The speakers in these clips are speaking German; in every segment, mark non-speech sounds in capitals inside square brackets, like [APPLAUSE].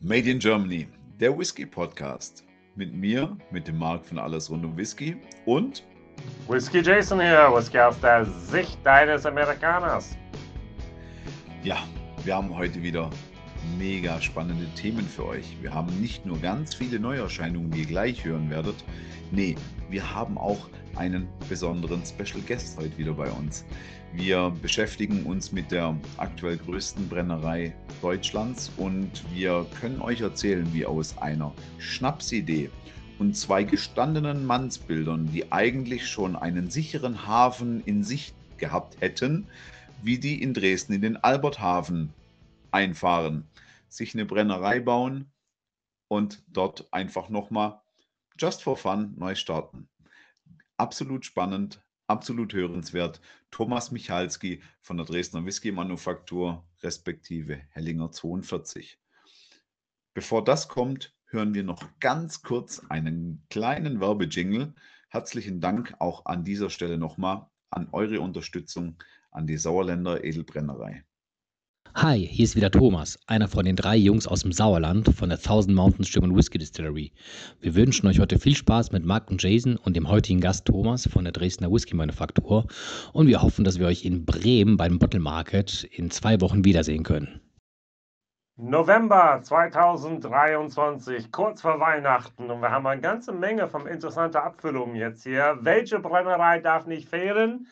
Made in Germany, der Whisky Podcast. Mit mir, mit dem Marc von Alles rund um Whisky und Whisky Jason hier, Whisky aus der Sicht deines Amerikaners. Ja, wir haben heute wieder mega spannende Themen für euch. Wir haben nicht nur ganz viele Neuerscheinungen, die ihr gleich hören werdet. Nee, wir haben auch einen besonderen Special Guest heute wieder bei uns. Wir beschäftigen uns mit der aktuell größten Brennerei Deutschlands und wir können euch erzählen, wie aus einer Schnapsidee und zwei gestandenen Mannsbildern, die eigentlich schon einen sicheren Hafen in Sicht gehabt hätten, wie die in Dresden in den Alberthafen einfahren, sich eine Brennerei bauen und dort einfach nochmal just for fun neu starten. Absolut spannend, absolut hörenswert. Thomas Michalski von der Dresdner Whisky Manufaktur, respektive Hellinger 42. Bevor das kommt, hören wir noch ganz kurz einen kleinen Werbejingle. Herzlichen Dank auch an dieser Stelle nochmal an eure Unterstützung an die Sauerländer Edelbrennerei. Hi, hier ist wieder Thomas, einer von den drei Jungs aus dem Sauerland von der Thousand Mountains German Whiskey Distillery. Wir wünschen euch heute viel Spaß mit Mark und Jason und dem heutigen Gast Thomas von der Dresdner Whisky Manufaktur und wir hoffen, dass wir euch in Bremen beim Bottle Market in zwei Wochen wiedersehen können. November 2023, kurz vor Weihnachten und wir haben eine ganze Menge von interessanten Abfüllungen jetzt hier. Welche Brennerei darf nicht fehlen?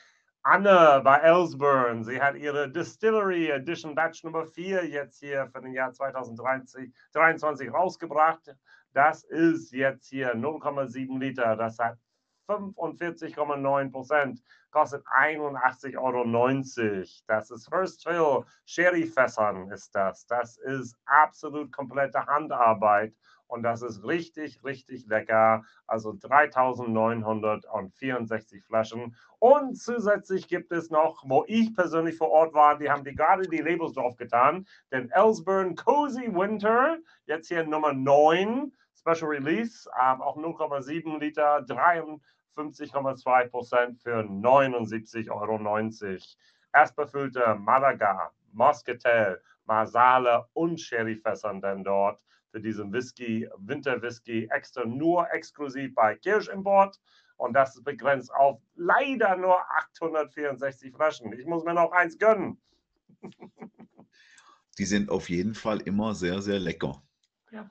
Anne bei Ellsburn. Sie hat ihre Distillery Edition Batch Nummer 4 jetzt hier für den Jahr 2023 rausgebracht. Das ist jetzt hier 0,7 Liter. Das hat 45,9 Prozent, kostet 81,90 Euro. Das ist First Fill, Sherry-Fässern ist das. Das ist absolut komplette Handarbeit und das ist richtig, richtig lecker. Also 3964 Flaschen. Und zusätzlich gibt es noch, wo ich persönlich vor Ort war, die haben die gerade die Labels drauf getan, den Ellsburn Cozy Winter, jetzt hier Nummer 9, Special Release, ähm, auch 0,7 Liter, 53,2 Prozent für 79,90 Euro. Erstbefüllte Malaga, Moscatel, Marsale und Sherryfässern denn dort für diesen Whisky, Winterwhisky, extra nur exklusiv bei Kirschimport. Und das ist begrenzt auf leider nur 864 Flaschen. Ich muss mir noch eins gönnen. Die sind auf jeden Fall immer sehr, sehr lecker. Ja.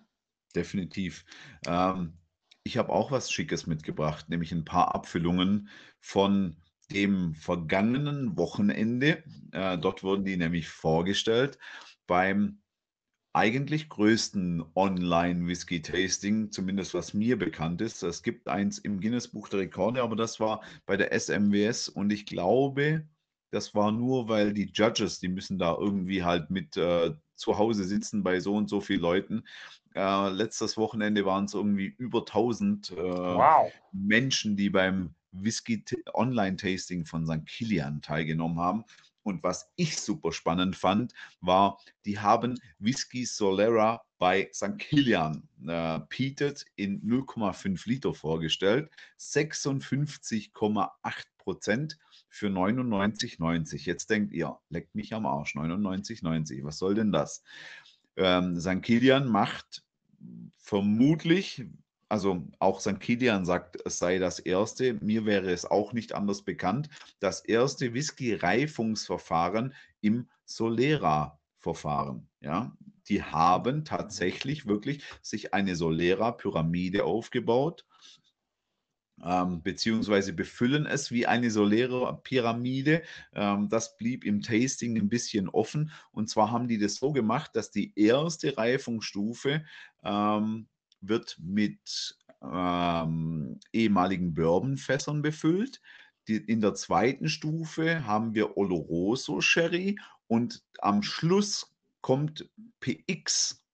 Definitiv. Ähm, ich habe auch was Schickes mitgebracht, nämlich ein paar Abfüllungen von dem vergangenen Wochenende. Äh, dort wurden die nämlich vorgestellt beim eigentlich größten Online-Whisky-Tasting, zumindest was mir bekannt ist. Es gibt eins im Guinness-Buch der Rekorde, aber das war bei der SMWS und ich glaube, das war nur, weil die Judges, die müssen da irgendwie halt mit äh, zu Hause sitzen bei so und so vielen Leuten. Äh, letztes Wochenende waren es irgendwie über 1000 äh, wow. Menschen, die beim Whisky Online-Tasting von St. Kilian teilgenommen haben. Und was ich super spannend fand, war, die haben Whisky Solera bei St. Kilian äh, Peated in 0,5 Liter vorgestellt. 56,8 Prozent für 99,90. Jetzt denkt ihr, leckt mich am Arsch, 99,90. Was soll denn das? Ähm, St. Kilian macht vermutlich, also auch St. Kilian sagt, es sei das erste, mir wäre es auch nicht anders bekannt, das erste Whisky-Reifungsverfahren im Solera-Verfahren. Ja, die haben tatsächlich wirklich sich eine Solera-Pyramide aufgebaut, ähm, beziehungsweise befüllen es wie eine Solera-Pyramide. Ähm, das blieb im Tasting ein bisschen offen. Und zwar haben die das so gemacht, dass die erste Reifungsstufe ähm, wird mit ähm, ehemaligen Bourbonfässern befüllt. Die, in der zweiten Stufe haben wir Oloroso Sherry und am Schluss kommt PX.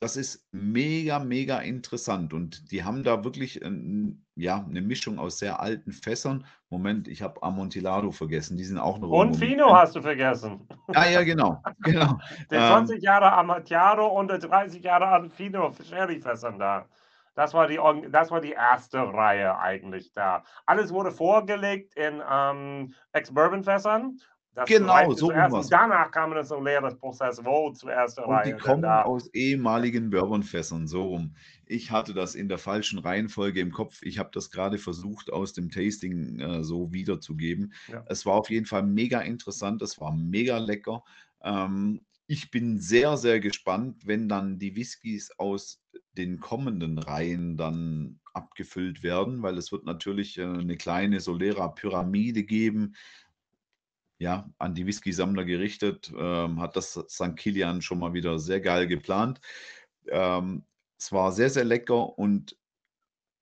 Das ist mega, mega interessant und die haben da wirklich ein, ja, eine Mischung aus sehr alten Fässern. Moment, ich habe Amontillado vergessen, die sind auch noch. Und Fino hast du vergessen. Ja, ja, genau. [LAUGHS] genau. Der 20 ähm, Jahre Amontillado und der 30 Jahre Fino Sherry-Fässern da. Das war, die, das war die erste Reihe eigentlich da. Alles wurde vorgelegt in ähm, Ex-Bourbon-Fässern Genau, so zuerst danach kam das so leeres Prozess, wo zuerst Und die Reihe. kommen da. aus ehemaligen Bourbonfässern, so rum. Ich hatte das in der falschen Reihenfolge im Kopf. Ich habe das gerade versucht, aus dem Tasting äh, so wiederzugeben. Ja. Es war auf jeden Fall mega interessant, es war mega lecker. Ähm, ich bin sehr, sehr gespannt, wenn dann die Whiskys aus den kommenden Reihen dann abgefüllt werden, weil es wird natürlich äh, eine kleine Solera-Pyramide geben, ja, an die Whisky-Sammler gerichtet, ähm, hat das St. Kilian schon mal wieder sehr geil geplant. Ähm, es war sehr, sehr lecker und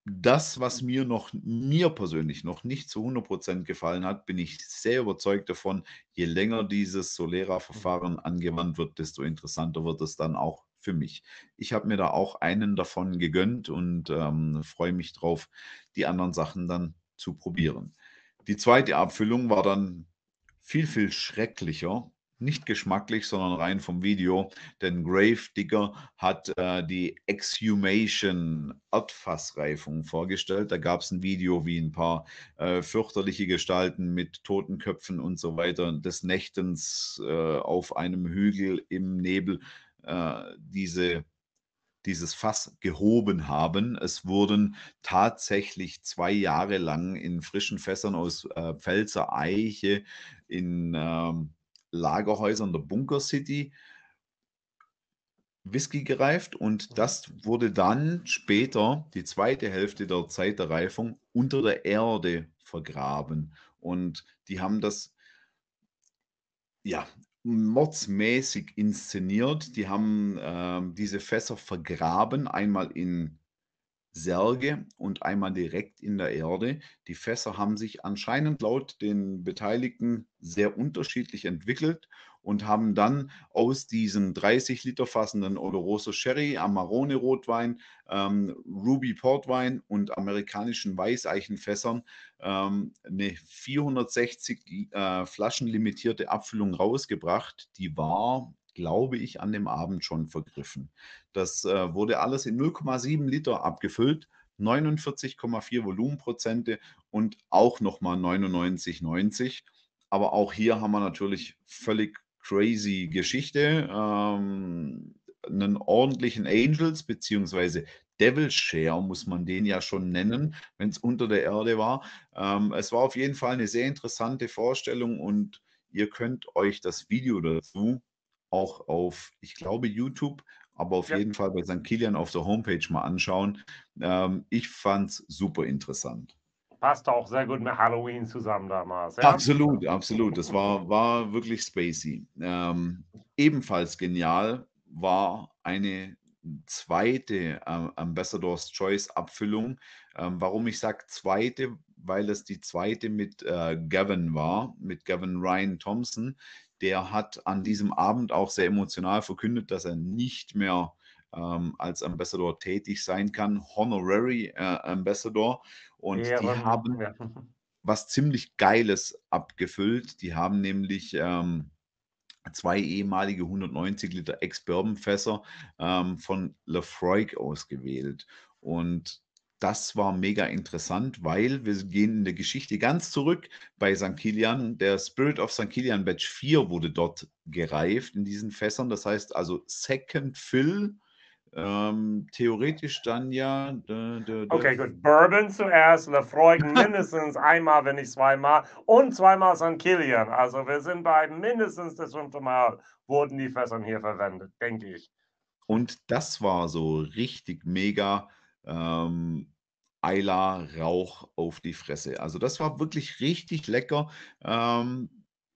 das, was mir noch, mir persönlich noch nicht zu 100% gefallen hat, bin ich sehr überzeugt davon, je länger dieses Solera-Verfahren angewandt wird, desto interessanter wird es dann auch für mich. Ich habe mir da auch einen davon gegönnt und ähm, freue mich drauf, die anderen Sachen dann zu probieren. Die zweite Abfüllung war dann viel, viel schrecklicher. Nicht geschmacklich, sondern rein vom Video. Denn Grave Digger hat äh, die Exhumation Erdfassreifung vorgestellt. Da gab es ein Video, wie ein paar äh, fürchterliche Gestalten mit toten Köpfen und so weiter des Nächtens äh, auf einem Hügel im Nebel äh, diese dieses Fass gehoben haben. Es wurden tatsächlich zwei Jahre lang in frischen Fässern aus äh, Pfälzer Eiche in ähm, Lagerhäusern der Bunker City Whisky gereift und das wurde dann später, die zweite Hälfte der Zeit der Reifung, unter der Erde vergraben. Und die haben das ja mordsmäßig inszeniert. Die haben ähm, diese Fässer vergraben, einmal in Särge und einmal direkt in der Erde. Die Fässer haben sich anscheinend laut den Beteiligten sehr unterschiedlich entwickelt und haben dann aus diesen 30 Liter fassenden Oloroso Sherry, Amarone Rotwein, ähm, Ruby Portwein und amerikanischen Weißeichenfässern ähm, eine 460 äh, Flaschen limitierte Abfüllung rausgebracht. Die war, glaube ich, an dem Abend schon vergriffen. Das äh, wurde alles in 0,7 Liter abgefüllt. 49,4 Volumenprozente und auch nochmal 99,90. Aber auch hier haben wir natürlich völlig crazy Geschichte. Ähm, einen ordentlichen Angels beziehungsweise Devil Share muss man den ja schon nennen, wenn es unter der Erde war. Ähm, es war auf jeden Fall eine sehr interessante Vorstellung und ihr könnt euch das Video dazu auch auf, ich glaube, YouTube, aber auf Ja. jeden Fall bei St. Kilian auf der Homepage mal anschauen. Ähm, ich fand es super interessant. Passt auch sehr gut mit Halloween zusammen damals. Ja? Absolut, absolut. Das war, war wirklich spacey. Ähm, ebenfalls genial war eine zweite äh, Ambassador's Choice Abfüllung. Ähm, warum ich sage zweite, weil es die zweite mit äh, Gavin war, mit Gavin Ryan Thompson. Der hat an diesem Abend auch sehr emotional verkündet, dass er nicht mehr ähm, als Ambassador tätig sein kann, Honorary äh, Ambassador. Und die Ehren, haben ja. was ziemlich Geiles abgefüllt. Die haben nämlich ähm, zwei ehemalige 190 Liter Ex-Bourbon-Fässer ähm, von Lefroy ausgewählt. Und das war mega interessant, weil wir gehen in der Geschichte ganz zurück bei St. Kilian. Der Spirit of St. Kilian Batch 4 wurde dort gereift in diesen Fässern. Das heißt also Second Fill. Ähm, theoretisch dann ja. dä, dä, dä, Okay, gut. Bourbon zuerst, Lefroy [LAUGHS] mindestens einmal, wenn nicht zweimal und zweimal St. Kilian. Also wir sind bei mindestens das fünfte Mal wurden die Fässern hier verwendet, denke ich. Und das war so richtig mega ähm, Eila Rauch auf die Fresse. Also das war wirklich richtig lecker. Ähm,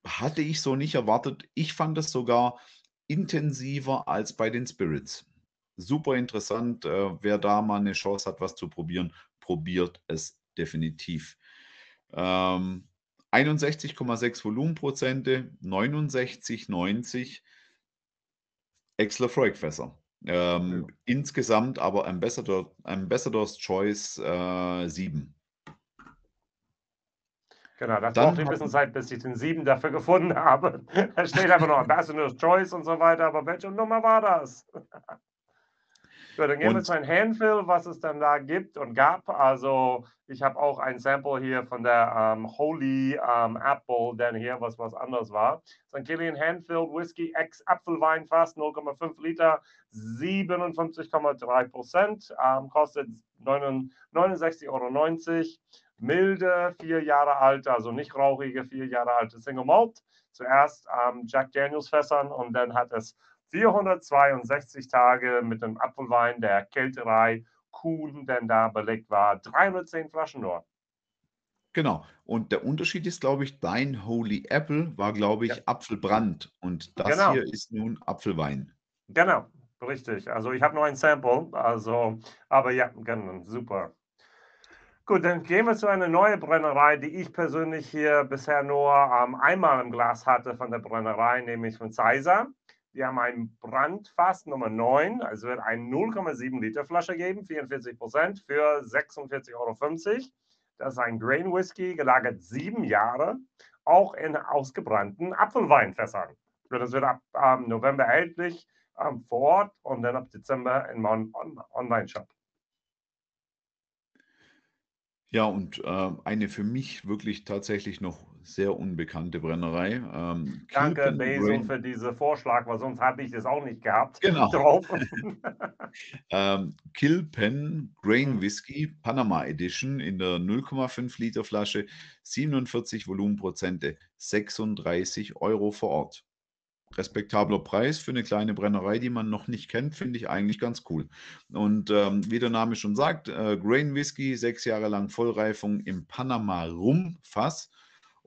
hatte ich so nicht erwartet. Ich fand es sogar intensiver als bei den Spirits. Super interessant. Äh, wer da mal eine Chance hat, was zu probieren, probiert es definitiv. Ähm, 61,6 Volumenprozente, 69,90 Ex-Lefroy-Fässer. Ähm, Insgesamt aber Ambassador, Ambassador's Choice äh, 7. Genau, das Dann braucht ein bisschen Zeit, bis ich den sieben dafür gefunden habe. [LAUGHS] Da steht einfach noch Ambassador's Choice und so weiter, aber welche Nummer war das? [LAUGHS] Gut, dann gehen wir zu einem Handfill, was es dann da gibt und gab. Also ich habe auch ein Sample hier von der ähm, Holy ähm, Apple, denn hier was was anderes war. St. Killian Handfilled Whisky ex Apfelwein fast 0,5 Liter, 57,3 Prozent, ähm, kostet 69,90 Euro. Milde, vier Jahre alt, also nicht rauchige, vier Jahre alte Single Malt. Zuerst Jack Daniels Fässern und dann hat es 462 Tage mit dem Apfelwein der Kälterei Kuhn, denn da belegt war. 310 Flaschen nur. Genau. Und der Unterschied ist, glaube ich, dein Holy Apple war, glaube ich, ja. Apfelbrand. Und das genau. hier ist nun Apfelwein. Genau, richtig. Also ich habe nur ein Sample. Also, aber ja, genau, super. Gut, dann gehen wir zu einer neuen Brennerei, die ich persönlich hier bisher nur ähm, einmal im Glas hatte von der Brennerei, nämlich von Zeiser. Die haben ein Brandfass Nummer 9, also wird eine 0,7 Liter Flasche geben, 44 Prozent für 46,50 Euro. Das ist ein Grain Whisky, gelagert sieben Jahre, auch in ausgebrannten Apfelweinfässern. Das wird ab ähm, November erhältlich ähm, vor Ort und dann ab Dezember im On On Online-Shop. Ja, und äh, eine für mich wirklich tatsächlich noch sehr unbekannte Brennerei. Ähm, Danke, Basil, für diesen Vorschlag, weil sonst habe ich das auch nicht gehabt. Genau. [LAUGHS] Drauf. [LAUGHS] ähm, Kilpen Grain mhm. Whisky Panama Edition in der 0,5 Liter Flasche, 47 Volumenprozente, 36 Euro vor Ort respektabler Preis für eine kleine Brennerei, die man noch nicht kennt, finde ich eigentlich ganz cool. Und ähm, wie der Name schon sagt, äh, Grain Whisky, sechs Jahre lang Vollreifung im Panama Rum Fass.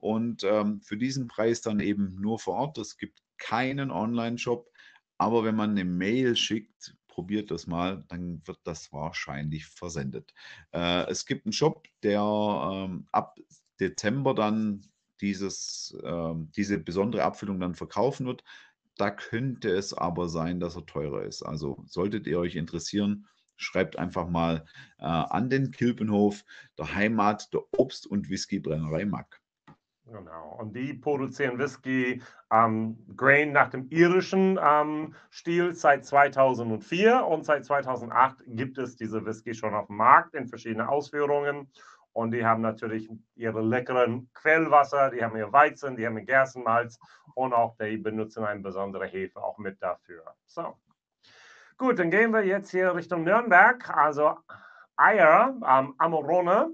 Und ähm, für diesen Preis dann eben nur vor Ort. Es gibt keinen Online-Shop. Aber wenn man eine Mail schickt, probiert das mal, dann wird das wahrscheinlich versendet. Äh, es gibt einen Shop, der ähm, ab Dezember dann dieses, äh, diese besondere Abfüllung dann verkaufen wird. Da könnte es aber sein, dass er teurer ist. Also solltet ihr euch interessieren, schreibt einfach mal äh, an den Kilpenhof, der Heimat der Obst- und Whiskybrennerei Mack. Genau. Und die produzieren Whisky ähm, Grain nach dem irischen ähm, Stil seit 2004 und seit 2008 gibt es diese Whisky schon auf dem Markt in verschiedenen Ausführungen. Und die haben natürlich ihre leckeren Quellwasser, die haben ihr Weizen, die haben ihr Gerstenmalz und auch die benutzen eine besondere Hefe auch mit dafür. So. Gut, dann gehen wir jetzt hier Richtung Nürnberg. Also Eier, ähm, Amorone,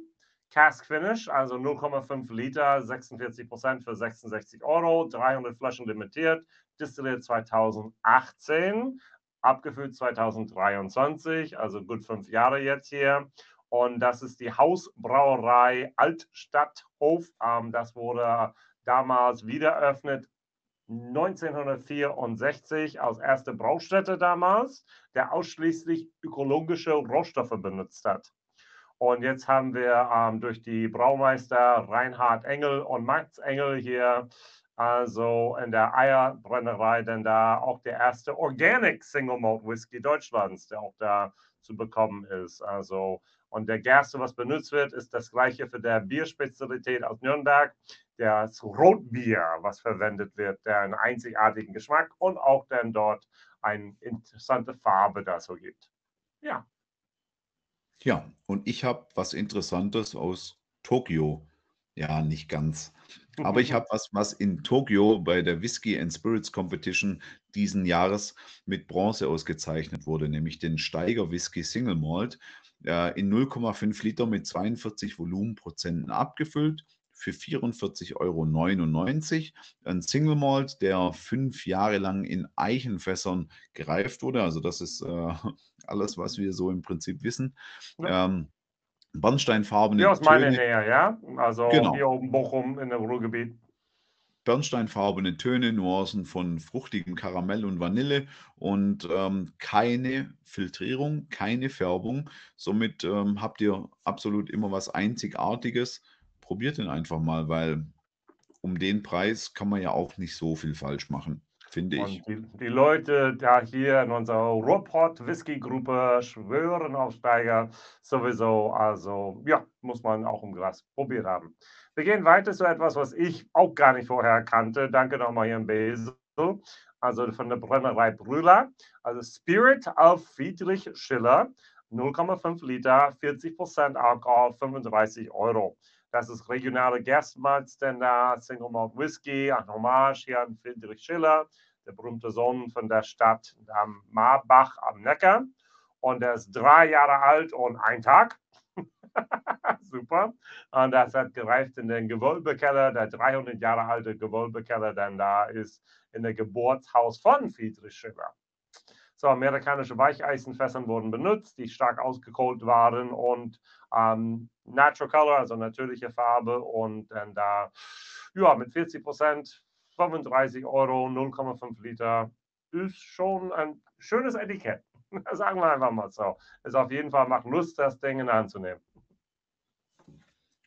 Cask Finish, also 0,5 Liter, 46 Prozent für 66 Euro, 300 Flaschen limitiert, destilliert 2018, abgefüllt 2023, also gut fünf Jahre jetzt hier. Und das ist die Hausbrauerei Altstadthof. Ähm, das wurde damals wieder eröffnet 1964 als erste Braustätte damals, der ausschließlich ökologische Rohstoffe benutzt hat. Und jetzt haben wir ähm, durch die Braumeister Reinhard Engel und Max Engel hier, also in der Eierbrennerei, denn da auch der erste Organic Single Malt Whisky Deutschlands, der auch da zu bekommen ist. Also und der Gerste, was benutzt wird, ist das gleiche für der Bierspezialität aus Nürnberg, das Rotbier, was verwendet wird, der einen einzigartigen Geschmack und auch dann dort eine interessante Farbe dazu gibt. Ja. Ja, und ich habe was Interessantes aus Tokio. Ja, nicht ganz. Aber ich habe was, was in Tokio bei der Whisky and Spirits Competition diesen Jahres mit Bronze ausgezeichnet wurde, nämlich den Steiger Whisky Single Malt äh, in 0,5 Liter mit 42 Volumenprozenten abgefüllt für 44,99 Euro. Ein Single Malt, der fünf Jahre lang in Eichenfässern gereift wurde. Also das ist äh, [LAUGHS] alles, was wir so im Prinzip wissen. Ja. Ähm, Bernsteinfarbene Hier aus meiner Nähe, ja? Also genau. hier oben Bochum in dem Ruhrgebiet bernsteinfarbene Töne, Nuancen von fruchtigem Karamell und Vanille und ähm, keine Filtrierung, keine Färbung. Somit ähm, habt ihr absolut immer was Einzigartiges. Probiert den einfach mal, weil um den Preis kann man ja auch nicht so viel falsch machen, finde ich. Die, die, Leute da hier in unserer Ruhrpott Whisky Gruppe schwören auf Steiger sowieso. Also ja, muss man auch im Glas probiert haben. Wir gehen weiter zu etwas, was ich auch gar nicht vorher kannte. Danke nochmal hier im Basel. also von der Brennerei Brüller. Also Spirit of Friedrich Schiller, 0,5 Liter, 40 Prozent Alkohol, 35 Euro. Das ist regionale da Single Malt Whisky, ein Hommage hier an Friedrich Schiller, der berühmte Sohn von der Stadt am Marbach am Neckar. Und er ist drei Jahre alt und ein Tag. [LAUGHS] Super. Und das hat gereift in den Gewölbekeller, der 300 Jahre alte Gewölbekeller, denn da ist in der Geburtshaus von Friedrich Schiller. So, amerikanische Weicheisenfässern wurden benutzt, die stark ausgekohlt waren und ähm, Natural Color, also natürliche Farbe und dann da, ja, mit 40 Prozent, 35 Euro, 0,5 Liter, ist schon ein schönes Etikett. [LAUGHS] Sagen wir einfach mal so. Es auf jeden Fall macht Lust, das Ding in der Hand zu nehmen.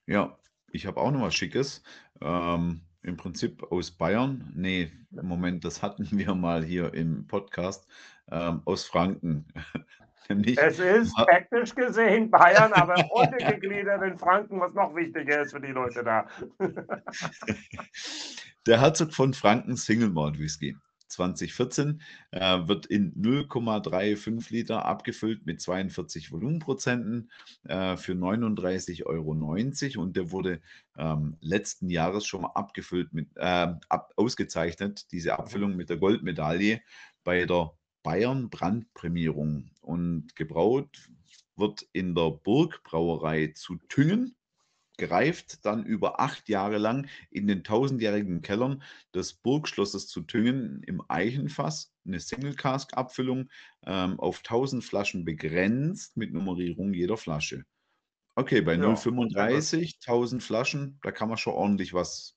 Ja, ich habe auch noch was Schickes. Ähm, Im Prinzip aus Bayern. Nee, im Moment, das hatten wir mal hier im Podcast. Ähm, aus Franken. [LAUGHS] Nämlich, es ist technisch gesehen Bayern, aber [LAUGHS] untergegliedert in Franken, was noch wichtiger ist für die Leute da. [LAUGHS] Der Herzog von Franken Single Malt Whisky. 2014, äh, wird in 0,35 Liter abgefüllt mit 42 Volumenprozenten äh, für 39,90 Euro und der wurde ähm, letzten Jahres schon mal abgefüllt mit, äh, ab, ausgezeichnet, diese. Abfüllung mit der Goldmedaille bei der Bayern Brandprämierung und gebraut wird in der Burgbrauerei zu Tüngen gereift dann über acht Jahre lang in den tausendjährigen Kellern des Burgschlosses zu Tüngen im Eichenfass, eine Single-Cask-Abfüllung ähm, auf 1000 Flaschen begrenzt mit Nummerierung jeder Flasche. Okay, bei ja, 0,35, 1000 Flaschen, da kann man schon ordentlich was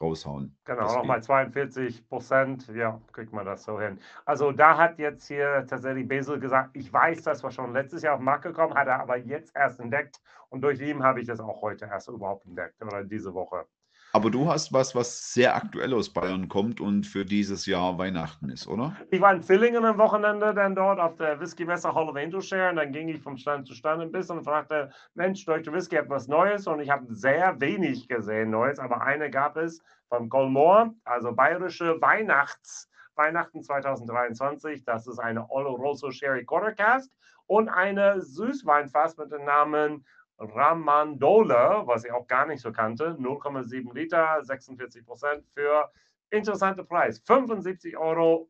raushauen. Genau, nochmal 42 Prozent, ja, kriegt man das so hin. Also da hat jetzt hier tatsächlich Besel gesagt, ich weiß, das war schon letztes Jahr auf den Markt gekommen, hat er aber jetzt erst entdeckt und durch ihn habe ich das auch heute erst überhaupt entdeckt oder diese Woche. Aber du hast was, was sehr aktuell aus Bayern kommt und für dieses Jahr Weihnachten ist, oder? Ich war in Villingen am Wochenende dann dort auf der Whisky-Messe Hall of Angel Share und dann ging ich vom Stand zu Stand ein bisschen und fragte, Mensch, Deutsche Whisky hat was Neues und ich habe sehr wenig gesehen Neues, aber eine gab es vom Colmore, also bayerische Weihnachts- Weihnachten 2023. Das ist eine Oloroso Sherry Quarter Cask und eine Süßweinfass mit dem Namen Ramandola, was ich auch gar nicht so kannte, 0,7 Liter, 46 Prozent für interessante Preis, 75,95 Euro.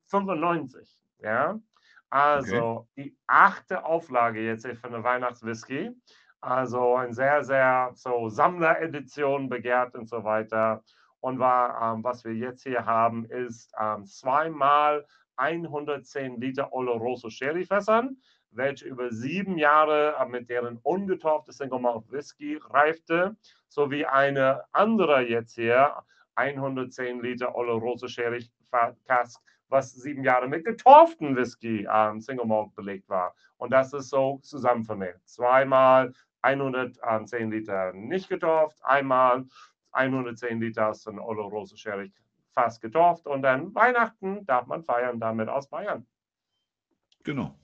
Ja, also okay. die achte Auflage jetzt für eine Weihnachtswhisky. Also ein sehr, sehr so Sammleredition begehrt und so weiter. Und war, ähm, was wir jetzt hier haben, ist ähm, zweimal 110 Liter Oloroso Sherry Fässern welche über sieben Jahre mit deren ungetauchte Single Malt Whisky reifte, sowie eine andere jetzt hier, 110 Liter Oloroso Sherry Cask, was sieben Jahre mit getauften Whisky ähm, Single Malt belegt war. Und das ist so zusammenvermehrt. Zweimal 110 Liter nicht getauft, einmal 110 Liter aus dem Oloroso Sherry fast getauft und dann Weihnachten darf man feiern damit aus Bayern. Genau.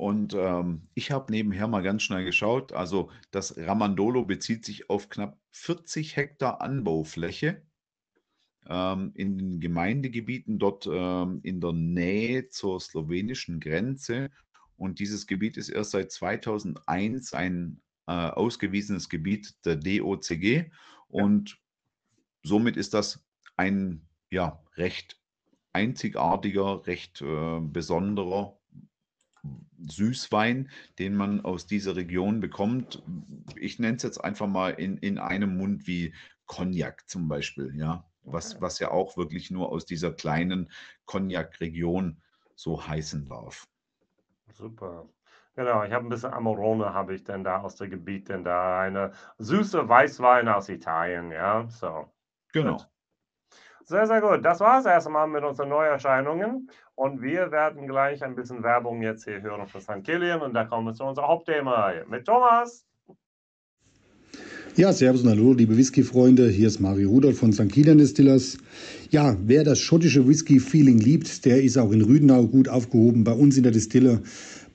Und ähm, ich habe nebenher mal ganz schnell geschaut. Also das Ramandolo bezieht sich auf knapp 40 Hektar Anbaufläche ähm, in den Gemeindegebieten dort ähm, in der Nähe zur slowenischen Grenze. Und dieses Gebiet ist erst seit 2001 ein äh, ausgewiesenes Gebiet der DOCG. Und somit ist das ein ja, recht einzigartiger, recht äh, besonderer Süßwein, den man aus dieser Region bekommt. Ich nenne es jetzt einfach mal in, in einem Mund wie Cognac zum Beispiel, ja. Was, was ja auch wirklich nur aus dieser kleinen Cognac-Region so heißen darf. Super. Genau, ich habe ein bisschen Amorone, habe ich denn da aus dem Gebiet, denn da eine süße Weißwein aus Italien, ja, so. Genau. Sehr, sehr gut. Das war es erstmal mit unseren Neuerscheinungen. Und wir werden gleich ein bisschen Werbung jetzt hier hören für St. Killian. Und da kommen wir zu unserem Hauptthema mit Thomas. Ja, servus und hallo, liebe Whisky-Freunde. Hier ist Mario Rudolph von St. Kilian Distillers. Ja, wer das schottische Whisky-Feeling liebt, der ist auch in Rüdenau gut aufgehoben bei uns in der Distille.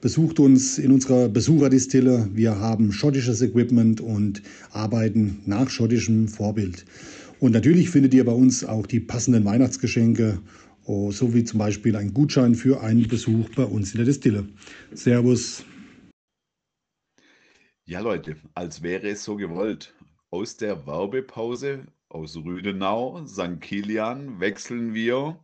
Besucht uns in unserer Besucherdistille. Wir haben schottisches Equipment und arbeiten nach schottischem Vorbild. Und natürlich findet ihr bei uns auch die passenden Weihnachtsgeschenke oh, so wie zum Beispiel ein Gutschein für einen Besuch bei uns in der Distille. Servus. Ja, Leute, als wäre es so gewollt. Aus der Werbepause aus Rüdenau, St. Kilian wechseln wir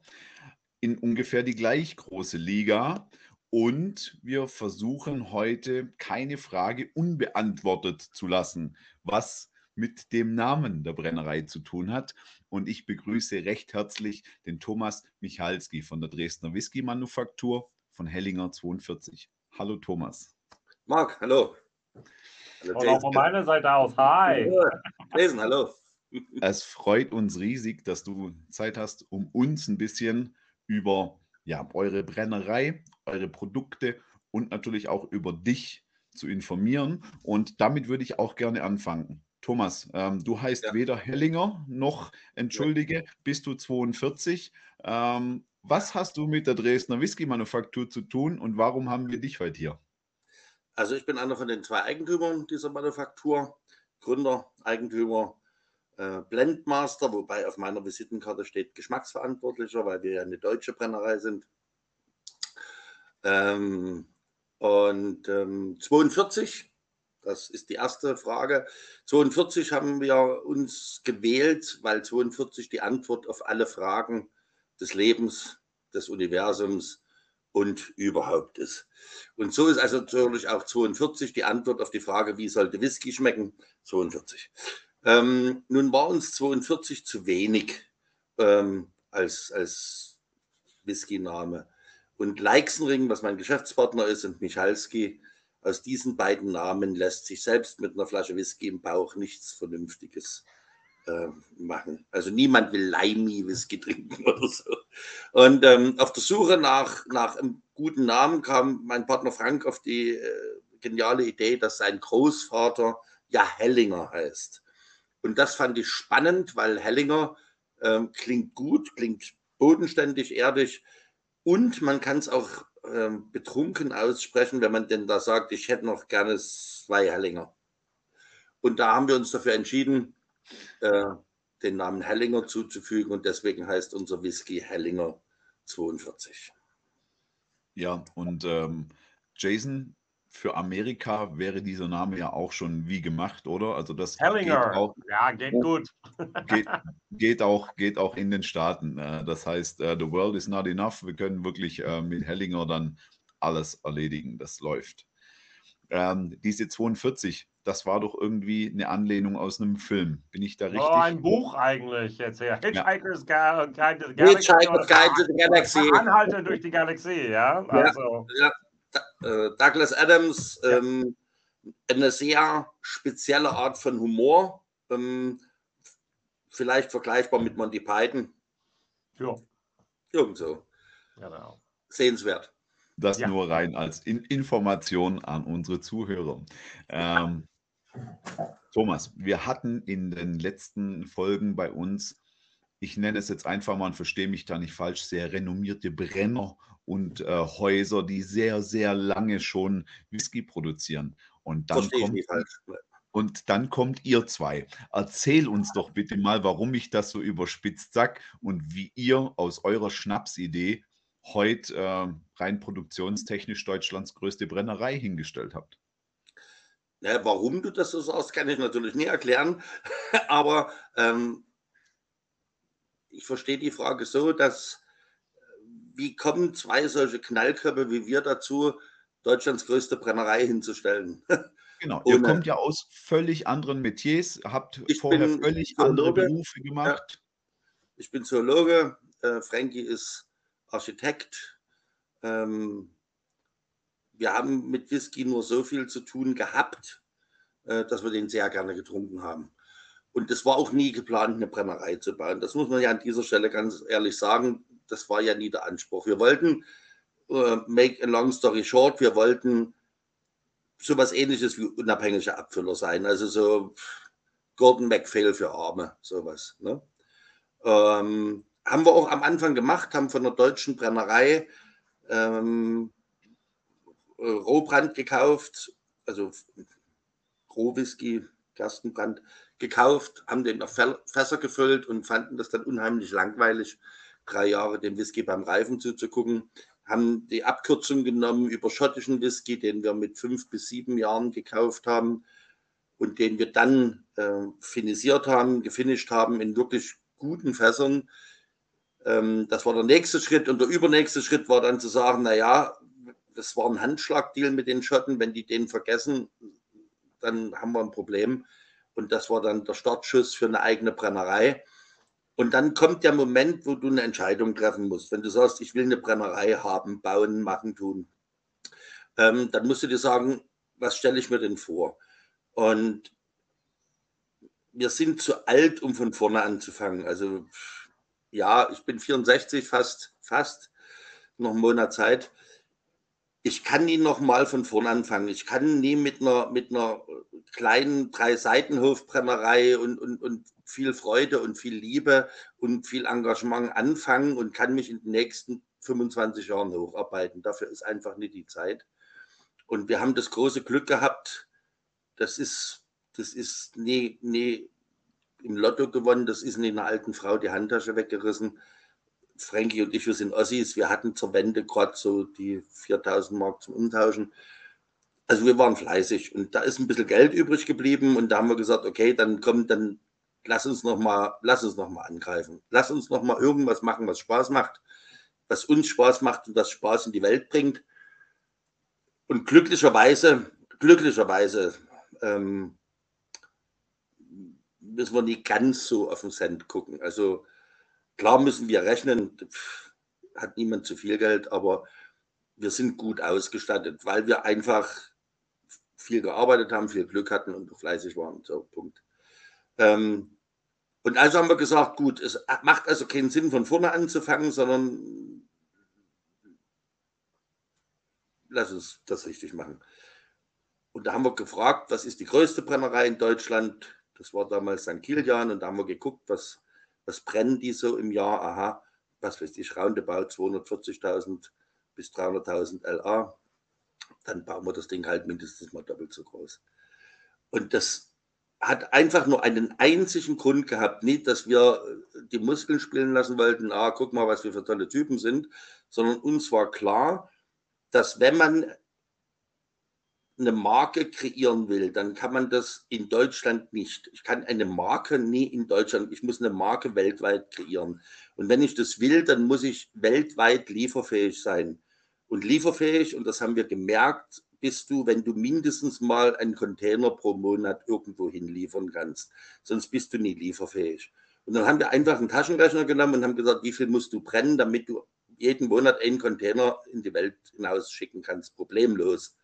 in ungefähr die gleich große Liga. Und wir versuchen heute keine Frage unbeantwortet zu lassen, was mit dem Namen der Brennerei zu tun hat. Und ich begrüße recht herzlich den Thomas Michalski von der Dresdner Whisky Manufaktur von Hellinger 42. Hallo Thomas. Marc, hallo. hallo Und auch von meiner Seite aus, hi. Jason, hallo. Es freut uns riesig, dass du Zeit hast, um uns ein bisschen über ja, eure Brennerei, eure Produkte und natürlich auch über dich zu informieren. Und damit würde ich auch gerne anfangen. Thomas, ähm, du heißt ja. weder Hellinger noch, entschuldige, bist du 42. Ähm, was hast du mit der Dresdner Whisky-Manufaktur zu tun und warum haben wir dich heute hier? Also ich bin einer von den zwei Eigentümern dieser Manufaktur, Gründer, Eigentümer äh, Blendmaster, wobei auf meiner Visitenkarte steht Geschmacksverantwortlicher, weil wir ja eine deutsche Brennerei sind. Ähm, und ähm, 42, das ist die erste Frage. 42 haben wir uns gewählt, weil 42 die Antwort auf alle Fragen des Lebens, des Universums und überhaupt ist. Und so ist also natürlich auch 42 die Antwort auf die Frage, wie sollte Whisky schmecken? 42. Ähm, nun war uns 42 zu wenig ähm, als, als Whisky-Name. Und Leixenring, was mein Geschäftspartner ist, und Michalski, aus diesen beiden Namen lässt sich selbst mit einer Flasche Whisky im Bauch nichts Vernünftiges äh, machen. Also niemand will Limey-Whisky trinken [LAUGHS] oder so. Und ähm, auf der Suche nach, nach einem guten Namen kam mein Partner Frank auf die äh, geniale Idee, dass sein Großvater ja Hellinger heißt. Und das fand ich spannend, weil Hellinger äh, klingt gut, klingt bodenständig, erdig und man kann es auch äh, betrunken aussprechen, wenn man denn da sagt, ich hätte noch gerne zwei Hellinger. Und da haben wir uns dafür entschieden, äh, den Namen Hellinger zuzufügen und deswegen heißt unser Whisky Hellinger 42. Ja, und ähm, Jason, für Amerika wäre dieser Name ja auch schon wie gemacht, oder? Also das Hellinger. Geht auch, ja, geht gut. [LAUGHS] Geht, geht, auch, geht auch in den Staaten. Äh, das heißt, äh, the world is not enough. Wir können wirklich äh, mit Hellinger dann alles erledigen. Das läuft. Ähm, diese 42, das war doch irgendwie eine Anlehnung aus einem Film. Bin ich da richtig? Oh, ein Buch eigentlich jetzt hier. Hitchhiker's ja. Guide to the Galaxy. Hitchhiker's Guide to the Galaxy. Anhalte durch die Galaxie, ja. Also. ja, ja. Douglas Adams, ähm, eine sehr spezielle Art von Humor, ähm, vielleicht vergleichbar mit Monty Python. Ja. Irgend so. Genau. Sehenswert. Das ja. nur rein als In Information an unsere Zuhörer. Ähm, Thomas, wir hatten in den letzten Folgen bei uns, ich nenne es jetzt einfach mal und verstehe mich da nicht falsch, sehr renommierte Brenner und äh, Häuser, die sehr, sehr lange schon Whisky produzieren. Und dann kommt, und dann kommt ihr zwei. Erzähl uns doch bitte mal, warum ich das so überspitzt sag und wie ihr aus eurer Schnapsidee heute äh, rein produktionstechnisch Deutschlands größte Brennerei hingestellt habt. Ja, warum du das so sagst, kann ich natürlich nie erklären. [LAUGHS] Aber ähm, ich verstehe die Frage so, dass wie kommen zwei solche Knallköpfe wie wir dazu, Deutschlands größte Brennerei hinzustellen? [LAUGHS] Genau, ihr kommt ja aus völlig anderen Metiers, habt vorher völlig Zoologe. andere Berufe gemacht. Ja. Ich bin Zoologe, äh, Frankie ist Architekt. Ähm, wir haben mit Whisky nur so viel zu tun gehabt, äh, dass wir den sehr gerne getrunken haben. Und es war auch nie geplant, eine Brennerei zu bauen. Das muss man ja an dieser Stelle ganz ehrlich sagen das war ja nie der Anspruch. Wir wollten, uh, make a long story short, wir wollten sowas ähnliches wie unabhängige Abfüller sein. Also so Gordon MacPhail für Arme, sowas. Ne? Ähm, haben wir auch am Anfang gemacht, haben von der deutschen Brennerei ähm, Rohbrand gekauft, also Rohwhisky, Gerstenbrand gekauft, haben den auf Fässer gefüllt und fanden das dann unheimlich langweilig drei Jahre dem Whisky beim Reifen zuzugucken, haben die Abkürzung genommen über schottischen Whisky, den wir mit fünf bis sieben Jahren gekauft haben und den wir dann äh, finisiert haben, gefinisht haben in wirklich guten Fässern. Ähm, das war der nächste Schritt und der übernächste Schritt war dann zu sagen, naja, das war ein Handschlagdeal mit den Schotten, wenn die den vergessen, dann haben wir ein Problem. Und das war dann der Startschuss für eine eigene Brennerei. Und dann kommt der Moment, wo du eine Entscheidung treffen musst. Wenn du sagst, ich will eine Brennerei haben, bauen, machen, tun, ähm, dann musst du dir sagen, was stelle ich mir denn vor? Und wir sind zu alt, um von vorne anzufangen. Also ja, ich bin 64, fast, fast noch einen Monat Zeit ich kann nie nochmal von vorn anfangen. Ich kann nie mit einer, mit einer kleinen Drei-Seitenhof-Brennerei und, und, und viel Freude und viel Liebe und viel Engagement anfangen und kann mich in den nächsten 25 Jahren hocharbeiten. Dafür ist einfach nicht die Zeit. Und wir haben das große Glück gehabt, das ist, das ist nie, nie im Lotto gewonnen, das ist nie einer alten Frau die Handtasche weggerissen Frankie und ich, wir sind Ossis, wir hatten zur Wende gerade so die 4000 Mark zum Umtauschen. Also wir waren fleißig und da ist ein bisschen Geld übrig geblieben und da haben wir gesagt, okay, dann kommt, dann lass uns noch mal, lass angreifen. Lass uns noch mal irgendwas machen, was Spaß macht, was uns Spaß macht und das Spaß in die Welt bringt. Und glücklicherweise, glücklicherweise ähm, müssen wir nicht ganz so auf den Cent gucken. Also Klar müssen wir rechnen, hat niemand zu viel Geld, aber wir sind gut ausgestattet, weil wir einfach viel gearbeitet haben, viel Glück hatten und fleißig waren. So, Punkt. Ähm, und also haben wir gesagt, gut, es macht also keinen Sinn, von vorne anzufangen, sondern lass uns das richtig machen. Und da haben wir gefragt, was ist die größte Brennerei in Deutschland? Das war damals St. Kilian und da haben wir geguckt, was was brennen die so im Jahr? Aha, was weiß ich, roundabout 240.000 bis 300.000 LA. Dann bauen wir das Ding halt mindestens mal doppelt so groß. Und das hat einfach nur einen einzigen Grund gehabt, nicht, dass wir die Muskeln spielen lassen wollten, ah, guck mal, was wir für tolle Typen sind, sondern uns war klar, dass wenn man eine Marke kreieren will, dann kann man das in Deutschland nicht. Ich kann eine Marke nie in Deutschland, ich muss eine Marke weltweit kreieren. Und wenn ich das will, dann muss ich weltweit lieferfähig sein. Und lieferfähig, und das haben wir gemerkt, bist du, wenn du mindestens mal einen Container pro Monat irgendwo hinliefern kannst. Sonst bist du nie lieferfähig. Und dann haben wir einfach einen Taschenrechner genommen und haben gesagt, wie viel musst du brennen, damit du jeden Monat einen Container in die Welt hinaus schicken kannst, problemlos.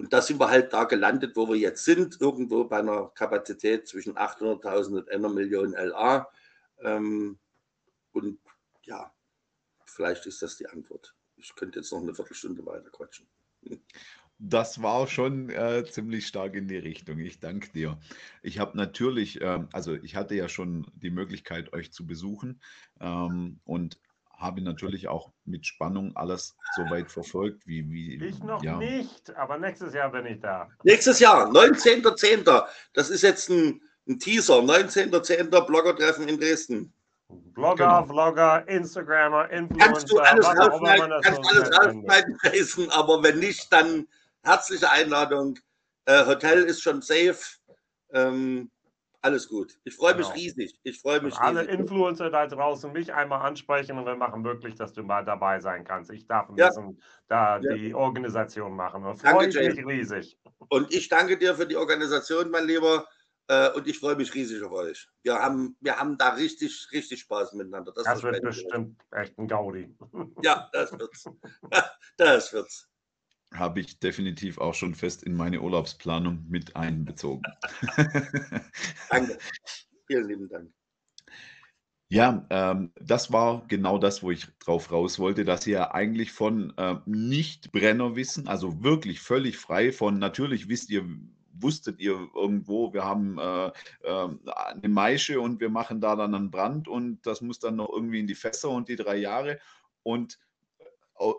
Und da sind wir halt da gelandet, wo wir jetzt sind, irgendwo bei einer Kapazität zwischen 800.000 und einer Million LA. Ähm, und ja, vielleicht ist das die Antwort. Ich könnte jetzt noch eine Viertelstunde weiter quatschen. Das war schon äh, ziemlich stark in die Richtung. Ich danke dir. Ich habe natürlich, äh, also ich hatte ja schon die Möglichkeit, euch zu besuchen ähm, und habe natürlich auch mit Spannung alles so weit verfolgt, wie. wie ich noch ja. nicht, aber nächstes Jahr bin ich da. Nächstes Jahr, 19.10. Das ist jetzt ein, ein Teaser. 19.10. Blogger-Treffen in Dresden. Blogger, genau. Vlogger, Instagrammer, Influencer. Kannst du alles aufschneiden, kannst alles aufschneiden, aber wenn nicht, dann herzliche Einladung. Äh, Hotel ist schon safe. Ähm, alles gut. Ich freue mich genau. riesig. Ich freue mich. Und alle riesig. Influencer da draußen mich einmal ansprechen und wir machen wirklich, dass du mal dabei sein kannst. Ich darf ein ja. bisschen da ja. die Organisation machen und freue mich riesig. Und ich danke dir für die Organisation, mein Lieber. Äh, und ich freue mich riesig auf euch. Wir haben, wir haben da richtig, richtig Spaß miteinander. Das, das wird bestimmt echt ein Gaudi. Ja, das wird's. [LAUGHS] das wird's habe ich definitiv auch schon fest in meine Urlaubsplanung mit einbezogen. [LAUGHS] Danke. Vielen lieben Dank. Ja, ähm, das war genau das, wo ich drauf raus wollte, dass ihr eigentlich von äh, Nicht-Brennerwissen, also wirklich völlig frei von, natürlich wisst ihr, wusstet ihr irgendwo, wir haben äh, äh, eine Maische und wir machen da dann einen Brand und das muss dann noch irgendwie in die Fässer und die drei Jahre. Und äh,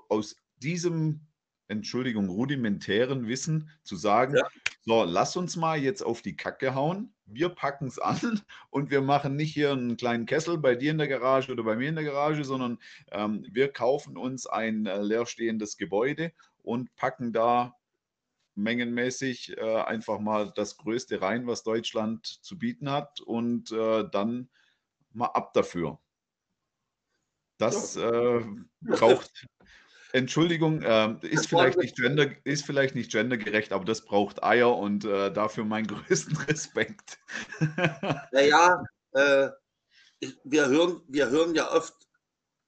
aus diesem Entschuldigung, rudimentären Wissen zu sagen, ja. So, lass uns mal jetzt auf die Kacke hauen. Wir packen es an [LAUGHS] und wir machen nicht hier einen kleinen Kessel bei dir in der Garage oder bei mir in der Garage, sondern ähm, wir kaufen uns ein äh, leerstehendes Gebäude und packen da mengenmäßig äh, einfach mal das Größte rein, was Deutschland zu bieten hat und äh, dann mal ab dafür. Das äh, braucht, Entschuldigung, äh, ist, vielleicht nicht gender, ist vielleicht nicht gendergerecht, aber das braucht Eier und äh, dafür meinen [LAUGHS] größten Respekt. naja, äh, wir, hören, wir hören ja oft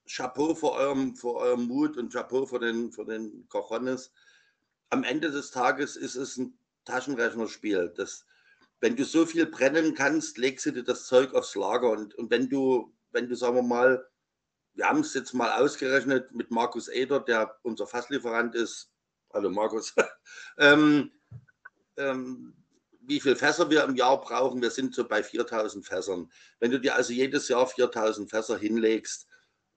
Chapeau vor eurem, vor eurem Mut und Chapeau vor den, vor den Cojones am Ende des Tages ist es ein Taschenrechnerspiel. Das, wenn du so viel brennen kannst, legst du dir das Zeug aufs Lager. Und, und wenn du, wenn du, sagen wir mal, wir haben es jetzt mal ausgerechnet mit Markus Eder, der unser Fasslieferant ist. Hallo Markus. [LAUGHS] ähm, ähm, wie viele Fässer wir im Jahr brauchen. Wir sind so bei 4000 Fässern. Wenn du dir also jedes Jahr 4000 Fässer hinlegst,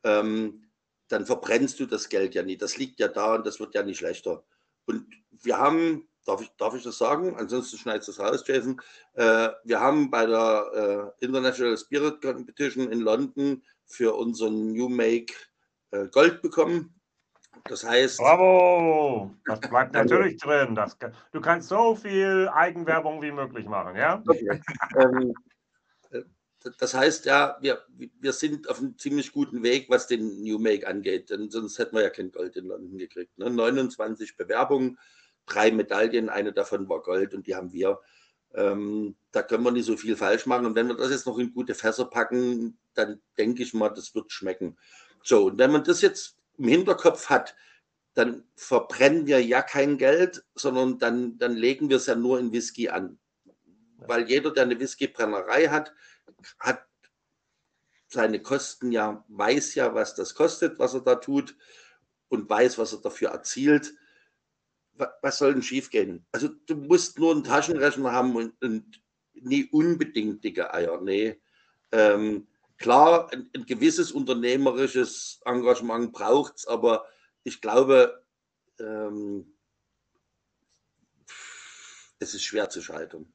ähm, dann verbrennst du das Geld ja nicht. Das liegt ja da und das wird ja nicht schlechter. Und wir haben, darf ich, darf ich das sagen? Ansonsten schneidest du es raus, Jason. Äh, wir haben bei der äh, International Spirit Competition in London für unseren New Make äh, Gold bekommen. Das heißt. Bravo! Das [LAUGHS] bleibt natürlich drin. Das, du kannst so viel Eigenwerbung wie möglich machen, ja? Okay. ähm, das heißt ja, wir, wir sind auf einem ziemlich guten Weg, was den New Make angeht, denn sonst hätten wir ja kein Gold in London gekriegt. Ne? 29 Bewerbungen, drei Medaillen, eine davon war Gold und die haben wir. Ähm, da können wir nicht so viel falsch machen. Und wenn wir das jetzt noch in gute Fässer packen, dann denke ich mal, das wird schmecken. So, und wenn man das jetzt im Hinterkopf hat, dann verbrennen wir ja kein Geld, sondern dann, dann legen wir es ja nur in Whisky an. Weil jeder, der eine Whiskybrennerei hat, hat seine Kosten ja, weiß ja, was das kostet, was er da tut und weiß, was er dafür erzielt. Was soll denn schiefgehen? Also du musst nur einen Taschenrechner haben und, und nie unbedingt dicke Eier. Nee. Ähm, klar, ein, ein, gewisses unternehmerisches Engagement braucht es, aber ich glaube, ähm, es ist schwer zu scheitern.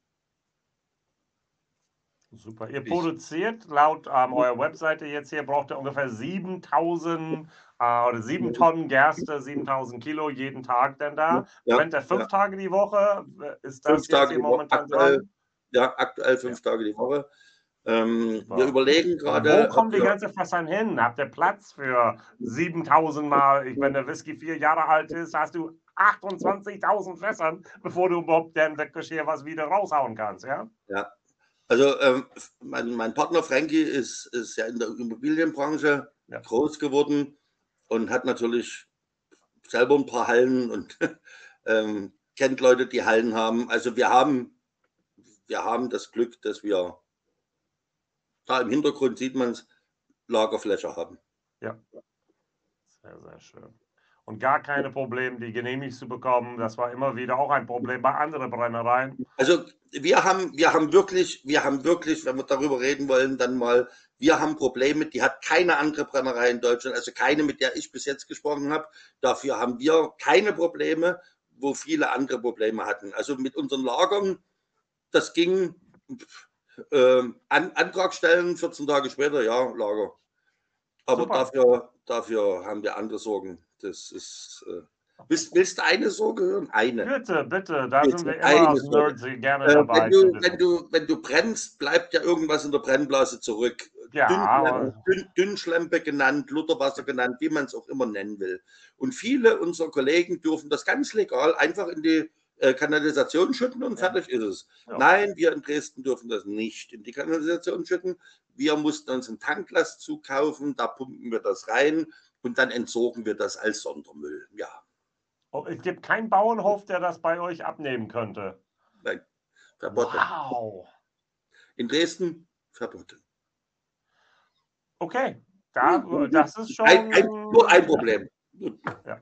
Super. Ihr produziert laut ähm, eurer Webseite jetzt hier, braucht ihr ungefähr 7000 äh, oder 7 Tonnen Gerste, 7000 Kilo jeden Tag denn da. Ja, Brennt er fünf ja. Tage die Woche? Ist das fünf jetzt Tage hier momentan aktuell, dran? Ja, aktuell fünf ja. Tage die Woche. Ähm, wir überlegen gerade. Wo kommt die ganze Fassan hin? Habt ihr Platz für 7000 Mal? Ich, wenn der Whisky vier Jahre alt ist, hast du 28.000 Fässern, bevor du überhaupt dann wirklich hier was wieder raushauen kannst, ja? Ja, also ähm, mein, mein, Partner Frankie ist, ist ja in der Immobilienbranche ja. groß geworden und hat natürlich selber ein paar Hallen und [LAUGHS] ähm, kennt Leute, die Hallen haben. Also wir haben, wir haben das Glück, dass wir da im Hintergrund sieht man es, Lagerfläche haben. Ja, sehr, sehr schön und gar keine Probleme, die genehmigt zu bekommen. Das war immer wieder auch ein Problem bei anderen Brennereien. Also wir haben, wir haben wirklich, wir haben wirklich, wenn wir darüber reden wollen, dann mal, wir haben Probleme, die hat keine andere Brennerei in Deutschland, also keine, mit der ich bis jetzt gesprochen habe. Dafür haben wir keine Probleme, wo viele andere Probleme hatten. Also mit unseren Lagern, das ging äh, An Antrag stellen, 14 Tage später, ja, Lager. Aber dafür, dafür haben wir andere Sorgen. Das ist. Äh, willst, willst du eine Sorge hören? Eine. Bitte, bitte, da bitte, sind wir immer Nerds gerne äh, dabei. Wenn du, wenn, du, wenn du brennst, bleibt ja irgendwas in der Brennblase zurück. Ja, Dünn, Dünnschlempe genannt, Lutherwasser genannt, wie man es auch immer nennen will. Und viele unserer Kollegen dürfen das ganz legal einfach in die äh, Kanalisation schütten und fertig ist es. Ja. Nein, wir in Dresden dürfen das nicht in die Kanalisation schütten. Wir mussten uns einen Tanklast zukaufen, da pumpen wir das rein und dann entsorgen wir das als Sondermüll. Ja. Oh, es gibt keinen Bauernhof, der das bei euch abnehmen könnte. Nein, verboten. Wow. In Dresden verboten. Okay, da, das ist schon. Ein, ein, nur ein Problem. Ja.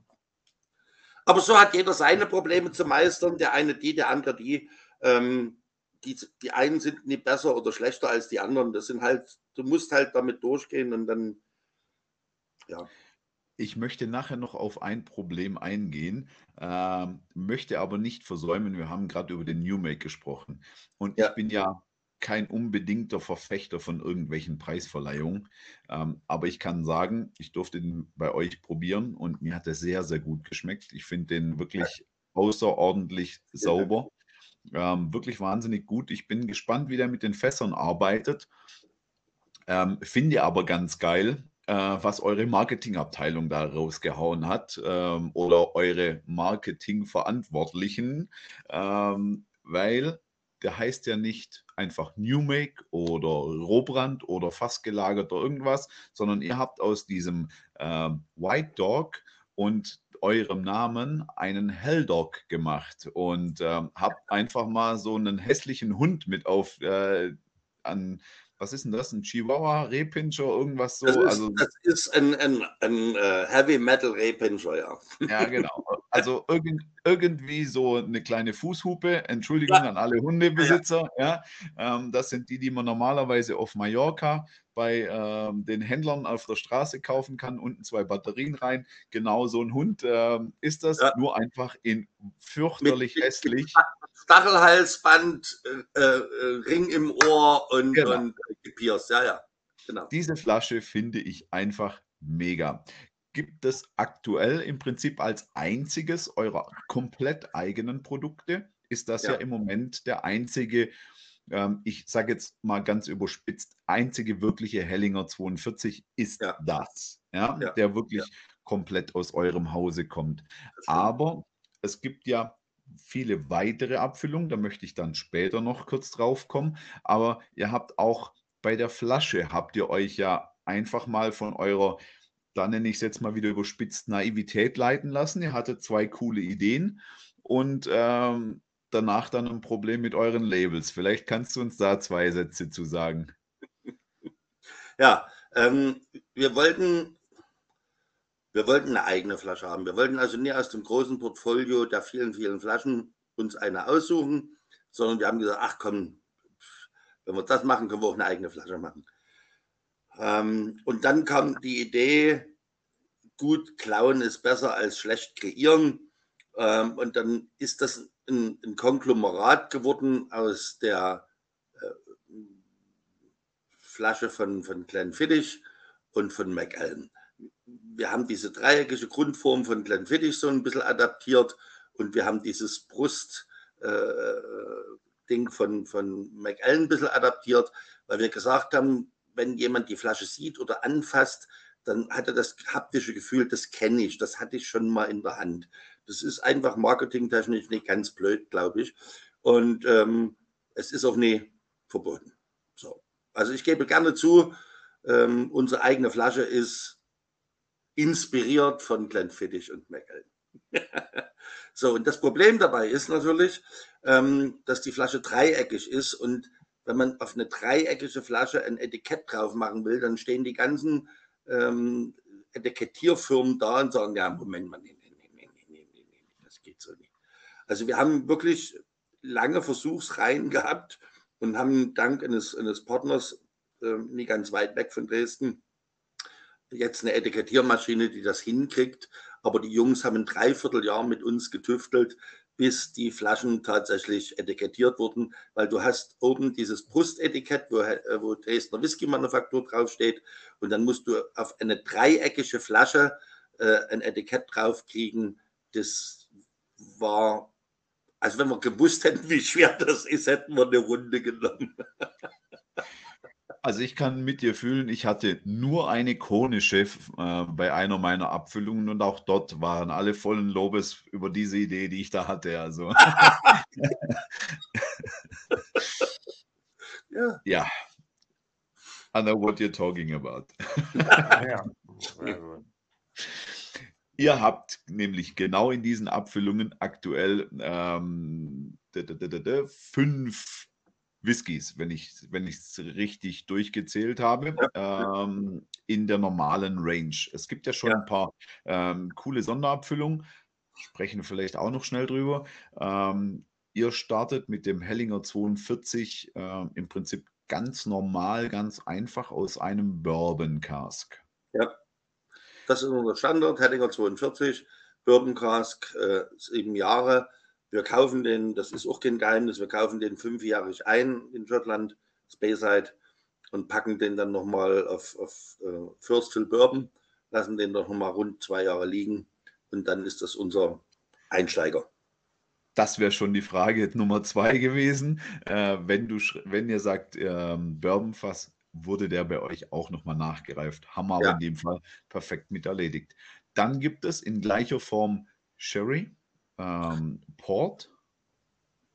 Aber so hat jeder seine Probleme zu meistern. Der eine die, der andere die. Ähm, die, die einen sind nicht besser oder schlechter als die anderen. Das sind halt, du musst halt damit durchgehen und dann, ja. Ich möchte nachher noch auf ein Problem eingehen, ähm, möchte aber nicht versäumen, wir haben gerade über den New Make gesprochen. Und Ja. ich bin ja kein unbedingter Verfechter von irgendwelchen Preisverleihungen. Ähm, aber ich kann sagen, ich durfte den bei euch probieren und mir hat er sehr, sehr gut geschmeckt. Ich finde den wirklich außerordentlich sauber. Ähm, wirklich wahnsinnig gut. Ich bin gespannt, wie der mit den Fässern arbeitet. Ähm, finde aber ganz geil, was eure Marketingabteilung da rausgehauen hat ähm, oder eure Marketingverantwortlichen, ähm, weil der heißt ja nicht einfach New Make oder Rohbrand oder fassgelagert oder irgendwas, sondern ihr habt aus diesem ähm, White Dog und eurem Namen einen Hell Dog gemacht und ähm, habt einfach mal so einen hässlichen Hund mit auf äh, an, was ist denn das? Ein Chihuahua, Rehpinscher, irgendwas so? Das ist, also, das ist ein, ein, ein äh, Heavy Metal Rehpinscher, ja. ja, genau. Also irgend, irgendwie so eine kleine Fußhupe. Entschuldigung an alle Hundebesitzer. Ja, ähm, das sind die, die man normalerweise auf Mallorca bei ähm, den Händlern auf der Straße kaufen kann. Unten zwei Batterien rein. Genau so ein Hund ähm, ist das. Ja. Nur einfach in fürchterlich Mit- hässlich. Stachelhalsband, äh, äh, Ring im Ohr und, Genau. und gepierst, ja, ja. Genau. Diese Flasche finde ich einfach mega. Gibt es aktuell im Prinzip als einziges eurer komplett eigenen Produkte? Ist das ja, Ja. im Moment der einzige, ähm, ich sage jetzt mal ganz überspitzt, einzige wirkliche Hellinger 42 ist Ja. das, ja, Ja. der wirklich komplett aus eurem Hause kommt. Aber es gibt ja viele weitere Abfüllungen, da möchte ich dann später noch kurz drauf kommen. Aber ihr habt auch bei der Flasche, habt ihr euch ja einfach mal von eurer, da nenne ich es jetzt mal wieder überspitzt, Naivität leiten lassen. Ihr hattet zwei coole Ideen und ähm, danach dann ein Problem mit euren Labels. Vielleicht kannst du uns da zwei Sätze zu sagen. [LAUGHS] Ja, ähm, wir wollten, wir wollten eine eigene Flasche haben. Wir wollten also nie aus dem großen Portfolio der vielen, vielen Flaschen uns eine aussuchen, sondern wir haben gesagt, ach komm, wenn wir das machen, können wir auch eine eigene Flasche machen. Ähm, und dann kam die Idee, gut klauen ist besser als schlecht kreieren. Ähm, und dann ist das ein, ein Konglomerat geworden aus der äh, Flasche von, von Glenfiddich und von McAllen. Wir haben diese dreieckige Grundform von Glenfiddich so ein bisschen adaptiert und wir haben dieses Brust-Ding äh, von, von McAllen ein bisschen adaptiert, weil wir gesagt haben, wenn jemand die Flasche sieht oder anfasst, dann hat er das haptische Gefühl, das kenne ich, das hatte ich schon mal in der Hand. Das ist einfach marketingtechnisch nicht ganz blöd, glaube ich. Und ähm, es ist auch nie verboten. So. Also ich gebe gerne zu, ähm, unsere eigene Flasche ist inspiriert von Glenn Fittich und Meckel. [LAUGHS] so, und das Problem dabei ist natürlich, ähm, dass die Flasche dreieckig ist und wenn man auf eine dreieckige Flasche ein Etikett drauf machen will, dann stehen die ganzen ähm, Etikettierfirmen da und sagen, ja, Moment mal, nee, nee, nee, nee, nee, nee, nee, das geht so nicht. Also wir haben wirklich lange Versuchsreihen gehabt und haben dank eines, eines Partners, äh, nie ganz weit weg von Dresden, jetzt eine Etikettiermaschine, die das hinkriegt. Aber die Jungs haben ein Dreivierteljahr mit uns getüftelt, bis die Flaschen tatsächlich etikettiert wurden, weil du hast oben dieses Brustetikett, wo, äh, wo Dresdner Whisky-Manufaktur draufsteht und dann musst du auf eine dreieckige Flasche äh, ein Etikett draufkriegen. Das war, also wenn wir gewusst hätten, wie schwer das ist, hätten wir eine Runde genommen. [LAUGHS] Also ich kann mit dir fühlen, ich hatte nur eine konische äh, bei einer meiner Abfüllungen und auch dort waren alle vollen Lobes über diese Idee, die ich da hatte. Also [LAUGHS] Ja, ja, I know what you're talking about. Ja. [LAUGHS] Ihr habt nämlich genau in diesen Abfüllungen aktuell ähm, fünf Whiskys, wenn ich wenn es richtig durchgezählt habe, ähm, in der normalen Range. Es gibt ja schon Ja. ein paar ähm, coole Sonderabfüllungen, sprechen wir vielleicht auch noch schnell drüber. Ähm, ihr startet mit dem Hellinger 42 ähm, im Prinzip ganz normal, ganz einfach aus einem Bourbon Cask. Das ist unser Standard, Hettinger 42, Bourbon Cask, äh, sieben Jahre. Wir kaufen den, das ist auch kein Geheimnis, wir kaufen den fünfjährig ein in Schottland, Speyside, und packen den dann nochmal auf, auf uh, First Fill Bourbon, lassen den doch nochmal rund zwei Jahre liegen und dann ist das unser Einsteiger. Das wäre schon die Frage Nummer zwei gewesen. Äh, wenn, du, wenn ihr sagt, ähm, Bourbonfass, wurde der bei euch auch nochmal nachgereift. Haben wir aber ja. in dem Fall perfekt mit erledigt. Dann gibt es in gleicher Form Sherry, ähm, Port.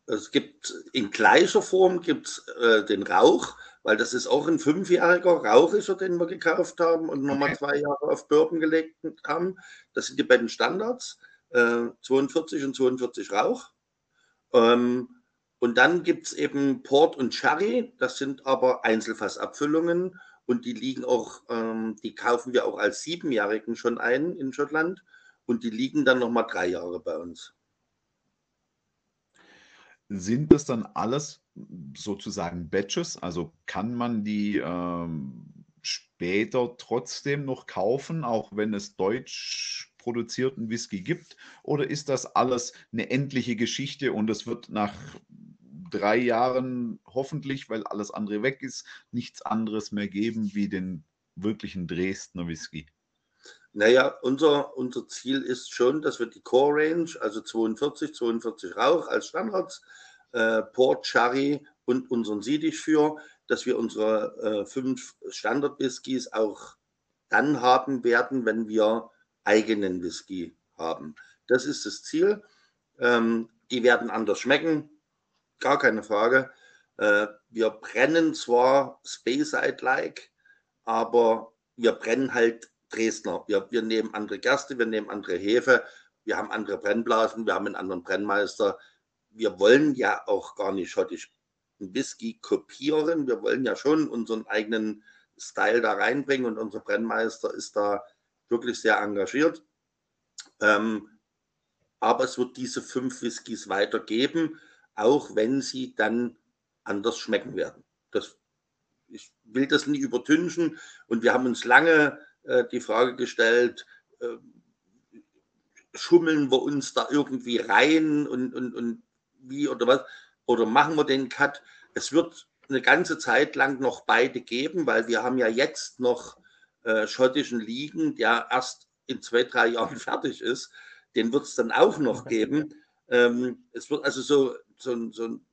Es gibt in gleicher Form gibt's, äh, den Rauch, weil das ist auch ein fünfjähriger Rauchischer, den wir gekauft haben und nochmal okay. zwei Jahre auf Bourbon gelegt haben. Das sind die beiden Standards, äh, 42 und 42 Rauch. Ähm, und dann gibt es eben Port und Sherry, das sind aber Einzelfassabfüllungen und die liegen auch, ähm, die kaufen wir auch als Siebenjährigen schon ein in Schottland und die liegen dann nochmal drei Jahre bei uns. Sind das dann alles sozusagen Batches? Also kann man die ähm, später trotzdem noch kaufen, auch wenn es deutsch produzierten Whisky gibt? Oder ist das alles eine endliche Geschichte und es wird nach drei Jahren hoffentlich, weil alles andere weg ist, nichts anderes mehr geben wie den wirklichen Dresdner Whisky? Naja, unser, unser Ziel ist schon, dass wir die Core Range, also 42, 42 Rauch als Standards, äh, Port, Sherry und unseren Siedich für, dass wir unsere äh, fünf Standard-Whiskys auch dann haben werden, wenn wir eigenen Whisky haben. Das ist das Ziel. Ähm, die werden anders schmecken, gar keine Frage. Äh, wir brennen zwar Speyside-like, aber wir brennen halt Dresdner. Wir, wir nehmen andere Gerste, wir nehmen andere Hefe, wir haben andere Brennblasen, wir haben einen anderen Brennmeister. Wir wollen ja auch gar nicht schottisch Whisky kopieren. Wir wollen ja schon unseren eigenen Style da reinbringen und unser Brennmeister ist da wirklich sehr engagiert. Ähm, aber es wird diese fünf Whiskys weitergeben, auch wenn sie dann anders schmecken werden. Das, ich will das nicht übertünchen und wir haben uns lange äh, die Frage gestellt, äh, schummeln wir uns da irgendwie rein und, und, und wie oder was? Oder machen wir den Cut? Es wird eine ganze Zeit lang noch beide geben, weil wir haben ja jetzt noch äh, schottischen liegen, der erst in zwei, drei Jahren [LAUGHS] fertig ist. Den wird es dann auch noch [LAUGHS] geben. Ähm, es wird also so, so, so ein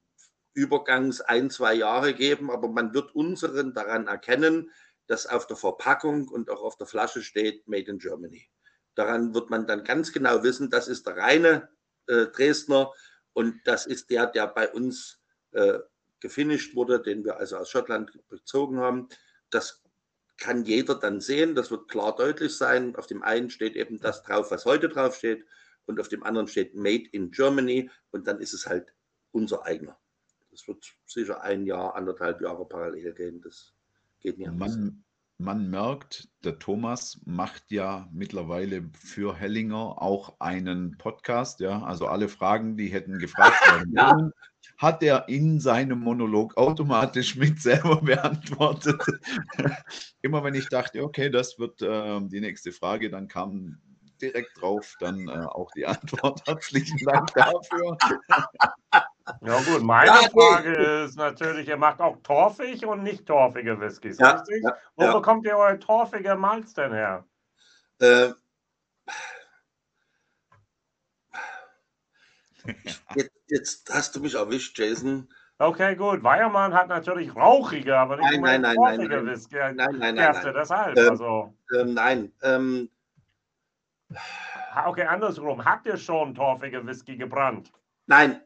Übergangs ein, zwei Jahre geben, aber man wird unseren daran erkennen, dass auf der Verpackung und auch auf der Flasche steht Made in Germany. Daran wird man dann ganz genau wissen, das ist der reine äh, Dresdner und das ist der, der bei uns äh, gefinisht wurde, den wir also aus Schottland bezogen haben. Das kann jeder dann sehen. Das wird klar deutlich sein. Auf dem einen steht eben das drauf, was heute drauf steht, und auf dem anderen steht Made in Germany. Und dann ist es halt unser eigener. Das wird sicher ein Jahr, anderthalb Jahre parallel gehen. Das geht anders. Man, man merkt, der Thomas macht ja mittlerweile für Hellinger auch einen Podcast. Ja, also alle Fragen, die hätten gefragt [LAUGHS] werden ja hat er in seinem Monolog automatisch mit selber [LAUGHS] beantwortet. Immer wenn ich dachte, okay, das wird äh, die nächste Frage, dann kam direkt drauf dann äh, auch die Antwort. Herzlichen Dank dafür. [LAUGHS] Ja gut, meine ja, Frage ist natürlich, ihr macht auch torfig und nicht torfige Whiskys, ja, richtig? Ja, Wo bekommt ihr euer torfige Malz denn her? Äh, Jetzt, jetzt, hast du mich erwischt, Jason. Okay, gut. Weiermann hat natürlich rauchige, aber nicht nein, nein, nein, nein, Whisky. Nein, nein, nein, Gerste, nein. deshalb. Ähm, also. Ähm, nein. Ähm, okay, andersrum. Habt ihr schon torfige Whisky gebrannt? Nein.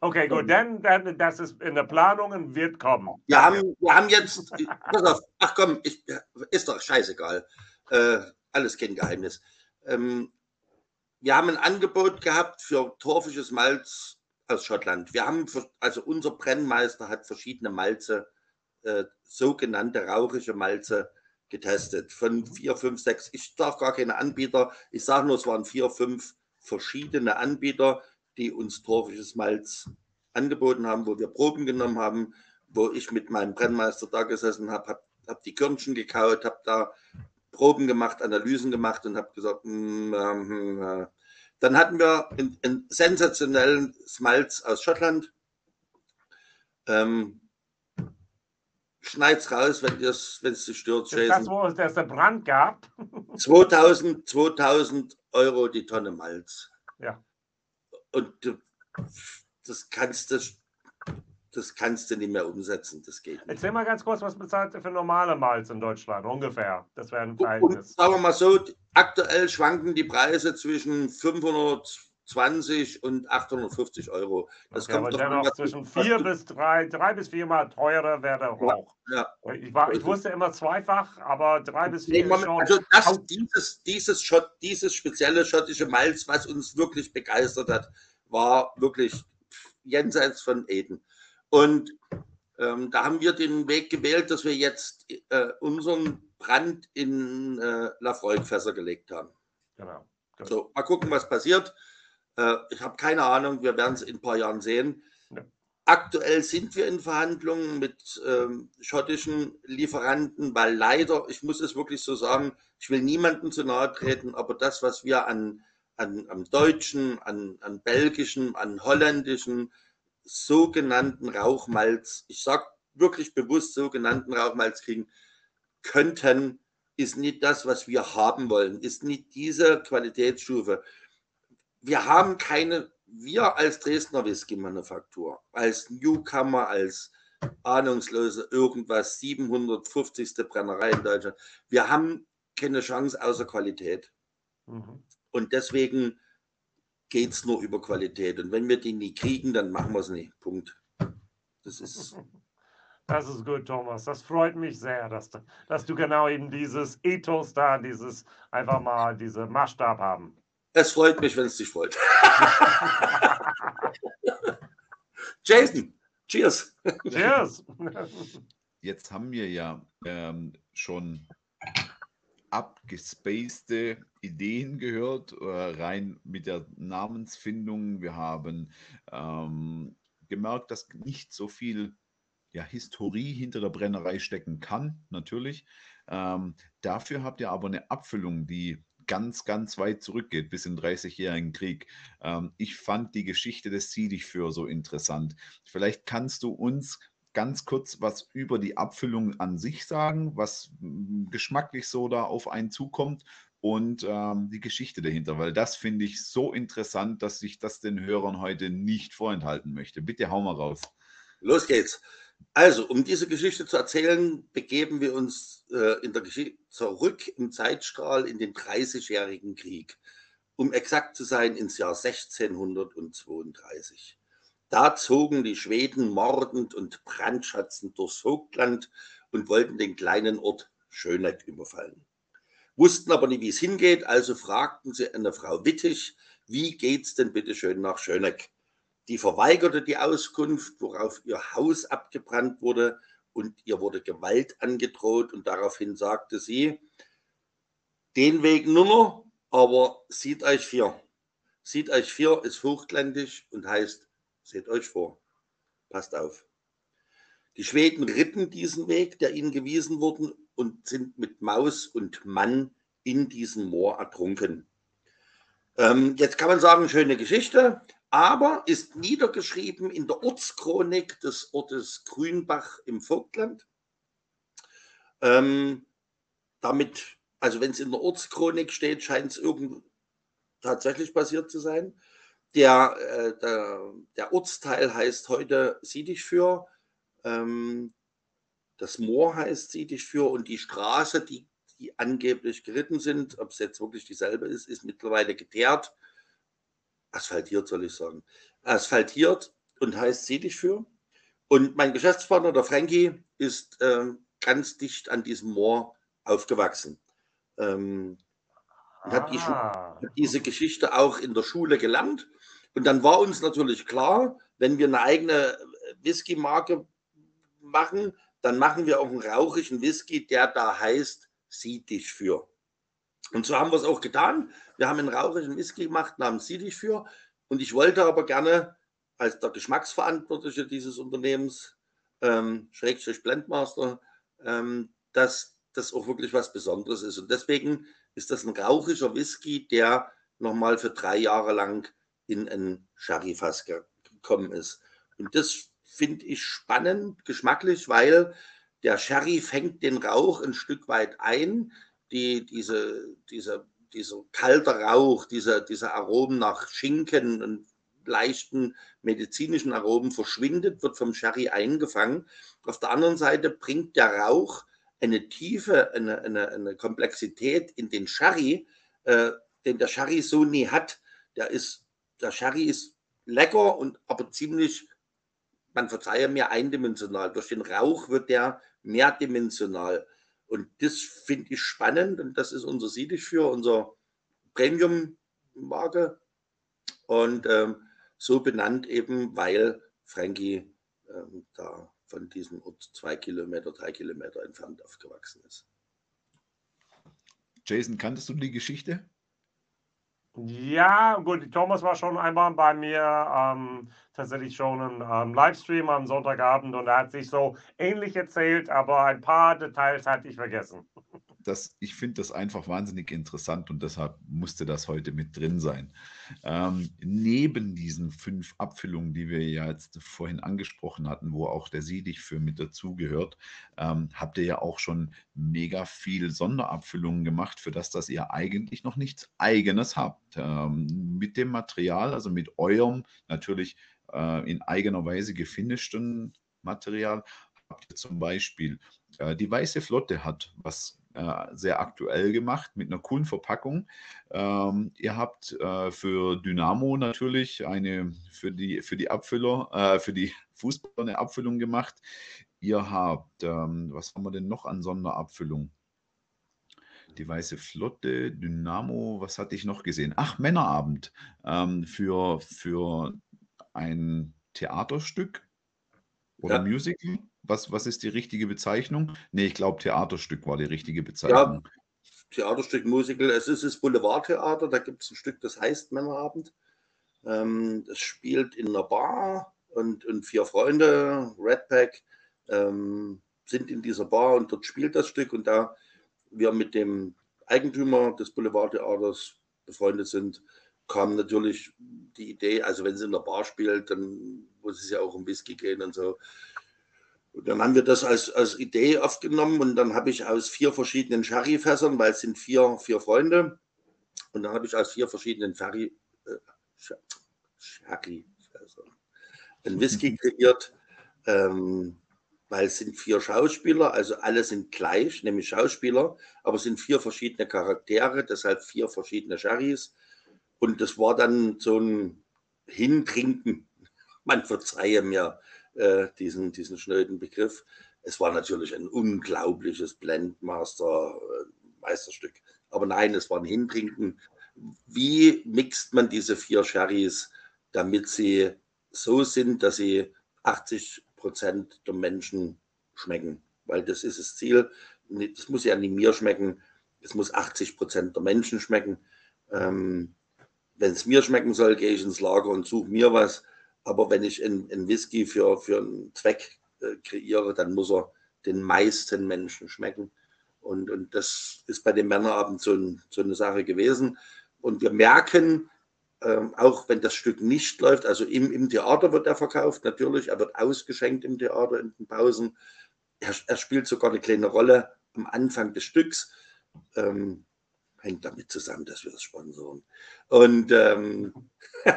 Okay, gut, dann, dann das ist in der Planung und wird kommen. Wir haben, wir haben jetzt, auf, ach komm, ich, ist doch scheißegal. Äh, alles kein Geheimnis. Ähm, wir haben ein Angebot gehabt für torfisches Malz aus Schottland. Wir haben, also unser Brennmeister hat verschiedene Malze, äh, sogenannte rauchige Malze getestet. Von vier, fünf, sechs, ich darf gar keine Anbieter, ich sage nur, es waren vier, fünf verschiedene Anbieter, die uns torfisches Malz angeboten haben, wo wir Proben genommen haben, wo ich mit meinem Brennmeister da gesessen habe, habe hab die Körnchen gekaut, habe da Proben gemacht, Analysen gemacht und habe gesagt, mm, ähm, äh. dann hatten wir einen, einen sensationellen Smalz aus Schottland. Ähm, schneid's raus, wenn es dich stört. Ist das, wo es der Brand gab? 2000, 2000 Euro die Tonne Malz. Ja. Und das kannst du das kannst du nicht mehr umsetzen. Das geht nicht. Erzähl mal ganz kurz, was bezahlt ihr für normale Malz in Deutschland? Ungefähr. Das wäre ein Verhältnis. sagen wir mal so, aktuell schwanken die Preise zwischen 520 und 850 Euro. Das okay, kommt aber dennoch zwischen vier bis drei, drei bis viermal teurer wäre der hoch. Ja, ja. Ich, war, ich wusste immer zweifach, aber drei bis vier nee, schon. Also das, dieses, dieses, Schott, dieses spezielle schottische Malz, was uns wirklich begeistert hat, war wirklich jenseits von Eden. Und ähm, da haben wir den Weg gewählt, dass wir jetzt äh, unseren Brand in äh, Lafroig-Fässer gelegt haben. Genau. So, mal gucken, was passiert. Äh, ich habe keine Ahnung, wir werden es in ein paar Jahren sehen. Ja. Aktuell sind wir in Verhandlungen mit ähm, schottischen Lieferanten, weil leider, ich muss es wirklich so sagen, ich will niemandem zu nahe treten, aber das, was wir an, an, an deutschen, an, an belgischen, an holländischen, sogenannten Rauchmalz, ich sage wirklich bewusst sogenannten Rauchmalz kriegen könnten, ist nicht das, was wir haben wollen, ist nicht diese Qualitätsstufe. Wir haben keine, wir als Dresdner Whisky-Manufaktur, als Newcomer, als ahnungslose irgendwas, 750. Brennerei in Deutschland, wir haben keine Chance außer Qualität. Mhm. Und deswegen geht es nur über Qualität. Und wenn wir die nie kriegen, dann machen wir es nicht. Punkt. Das ist. [LAUGHS] Das ist gut, Thomas. Das freut mich sehr, dass du, dass du genau eben dieses Ethos da, dieses einfach mal diese Maßstab haben. Es freut mich, wenn es dich freut. [LAUGHS] Jason, cheers. Cheers. Jetzt haben wir ja ähm, schon abgespacede Ideen gehört, äh, rein mit der Namensfindung. Wir haben ähm, gemerkt, dass nicht so viel ja, Historie hinter der Brennerei stecken kann, natürlich. Ähm, dafür habt ihr aber eine Abfüllung, die ganz, ganz weit zurückgeht, bis in den 30-jährigen Krieg. Ähm, ich fand die Geschichte des Siedig für so interessant. Vielleicht kannst du uns ganz kurz was über die Abfüllung an sich sagen, was hm, geschmacklich so da auf einen zukommt und ähm, die Geschichte dahinter, weil das finde ich so interessant, dass ich das den Hörern heute nicht vorenthalten möchte. Bitte hau mal raus. Los geht's. Also, um diese Geschichte zu erzählen, begeben wir uns äh, in der zurück im Zeitstrahl in den 30-jährigen Krieg. Um exakt zu sein, ins Jahr 1632. Da zogen die Schweden mordend und brandschatzend durchs Vogtland und wollten den kleinen Ort Schöneck überfallen. Wussten aber nicht, wie es hingeht, also fragten sie eine Frau Wittig, wie geht's denn bitte schön nach Schöneck? Die verweigerte die Auskunft, worauf ihr Haus abgebrannt wurde und ihr wurde Gewalt angedroht und daraufhin sagte sie, den Weg nur noch, aber sieht euch vier. Sieht euch vier ist hochgländisch und heißt Seht euch vor. Passt auf. Die Schweden ritten diesen Weg, der ihnen gewiesen wurde, und sind mit Maus und Mann in diesem Moor ertrunken. Ähm, jetzt kann man sagen, schöne Geschichte, aber ist niedergeschrieben in der Ortschronik des Ortes Grünbach im Vogtland. Ähm, damit, also wenn es in der Ortschronik steht, scheint es irgend tatsächlich passiert zu sein. Der, äh, der, der, Ortsteil heißt heute Siedigfür. Ähm, das Moor heißt Siedigfür und die Straße, die, die angeblich geritten sind, ob es jetzt wirklich dieselbe ist, ist mittlerweile geteert. Asphaltiert, soll ich sagen. Asphaltiert und heißt Siedigfür. Und mein Geschäftspartner, der Frankie, ist ähm, ganz dicht an diesem Moor aufgewachsen. Ähm, und hat, die, ah. hat diese Geschichte auch in der Schule gelernt und dann war uns natürlich klar, wenn wir eine eigene Whisky-Marke machen, dann machen wir auch einen rauchigen Whisky, der da heißt, sieh dich für. Und so haben wir es auch getan. Wir haben einen rauchigen Whisky gemacht namens Sieh dich für. Und ich wollte aber gerne als der Geschmacksverantwortliche dieses Unternehmens, ähm, Schrägstrich Blendmaster, ähm, dass das auch wirklich was Besonderes ist. Und deswegen ist das ein rauchiger Whisky, der nochmal für drei Jahre lang in ein Sherry-Fass gekommen ist. Und das finde ich spannend, geschmacklich, weil der Sherry fängt den Rauch ein Stück weit ein. Die, diese, diese, dieser kalte Rauch, dieser, dieser Aromen nach Schinken und leichten medizinischen Aromen verschwindet, wird vom Sherry eingefangen. Auf der anderen Seite bringt der Rauch eine Tiefe, eine, eine, eine Komplexität in den Sherry, äh, den der Sherry so nie hat. Der, ist, der Sherry ist lecker und aber ziemlich, man verzeihe mir, eindimensional. Durch den Rauch wird der mehrdimensional. Und das finde ich spannend und das ist unser Siedig für, unser Premium-Marke. Und ähm, so benannt eben, weil Frankie ähm, da von diesem Ort zwei Kilometer, drei Kilometer entfernt aufgewachsen ist. Jason, kanntest du die Geschichte? Ja, gut, Thomas war schon einmal bei mir, ähm, tatsächlich schon im ähm, Livestream am Sonntagabend und er hat sich so ähnlich erzählt, aber ein paar Details hatte ich vergessen das, ich finde das einfach wahnsinnig interessant und deshalb musste das heute mit drin sein. Ähm, neben diesen fünf Abfüllungen, die wir ja jetzt vorhin angesprochen hatten, wo auch der Siedig für mit dazugehört, ähm, habt ihr ja auch schon mega viel Sonderabfüllungen gemacht, für das, dass ihr eigentlich noch nichts Eigenes habt. Ähm, mit dem Material, also mit eurem natürlich äh, in eigener Weise gefinischten Material, habt ihr zum Beispiel äh, die Weiße Flotte hat was äh, sehr aktuell gemacht mit einer coolen Verpackung. Ähm, ihr habt äh, für Dynamo natürlich eine für die für die Abfüller, äh, für die [LAUGHS] Fußballer eine Abfüllung gemacht. Ihr habt, ähm, was haben wir denn noch an Sonderabfüllung? Die Weiße Flotte, Dynamo, was hatte ich noch gesehen? Ach, Männerabend ähm, für, für ein Theaterstück oder ja. Musical. Was, was ist die richtige Bezeichnung? Nee, ich glaube, Theaterstück war die richtige Bezeichnung. Ja, Theaterstück, Musical. Es ist das Boulevardtheater, da gibt es ein Stück, das heißt Männerabend. Ähm, das spielt in einer Bar und, und vier Freunde, Redpack, ähm, sind in dieser Bar und dort spielt das Stück. Und da wir mit dem Eigentümer des Boulevardtheaters befreundet sind, kam natürlich die Idee, also wenn sie in der Bar spielt, dann muss es ja auch um Whisky gehen und so. Und dann haben wir das als, als Idee aufgenommen und dann habe ich aus vier verschiedenen Sherry-Fässern, weil es sind vier, vier Freunde, und dann habe ich aus vier verschiedenen Sherry, äh, Sherry-Fässern einen Whisky [LAUGHS] kreiert, ähm, weil es sind vier Schauspieler, also alle sind gleich, nämlich Schauspieler, aber es sind vier verschiedene Charaktere, deshalb vier verschiedene Sherrys. Und das war dann so ein Hintrinken. [LAUGHS] Man verzeihe mir äh, diesen, diesen schnöden Begriff. Es war natürlich ein unglaubliches Blendmaster-Meisterstück. Äh, Aber nein, es war ein Hintrinken. Wie mixt man diese vier Sherrys, damit sie so sind, dass sie 80 Prozent der Menschen schmecken? Weil das ist das Ziel. Das muss ja nicht mir schmecken, es muss 80 Prozent der Menschen schmecken. Ähm, Wenn es mir schmecken soll, gehe ich ins Lager und suche mir was aber wenn ich einen Whisky für, für einen Zweck äh, kreiere, dann muss er den meisten Menschen schmecken. Und, und das ist bei dem Männerabend so, ein, so eine Sache gewesen. Und wir merken, ähm, auch wenn das Stück nicht läuft, also im, im Theater wird er verkauft, natürlich, er wird ausgeschenkt im Theater in den Pausen. Er, er spielt sogar eine kleine Rolle am Anfang des Stücks. Ähm, hängt damit zusammen, dass wir das sponsoren. Und ähm, [LAUGHS]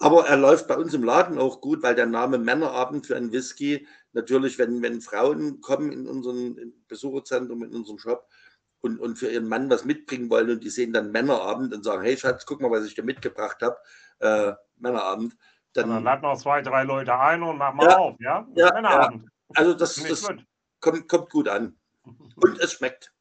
Aber er läuft bei uns im Laden auch gut, weil der Name Männerabend für einen Whisky natürlich, wenn, wenn Frauen kommen in unseren Besucherzentrum, in unserem Shop und, und für ihren Mann was mitbringen wollen und die sehen dann Männerabend und sagen, hey Schatz, guck mal, was ich dir mitgebracht habe, äh, Männerabend. Dann, dann lad noch zwei, drei Leute ein und mach mal ja, auf, ja? ja Männerabend. Ja. Also das, das kommt, kommt gut an. [LAUGHS] Und es schmeckt.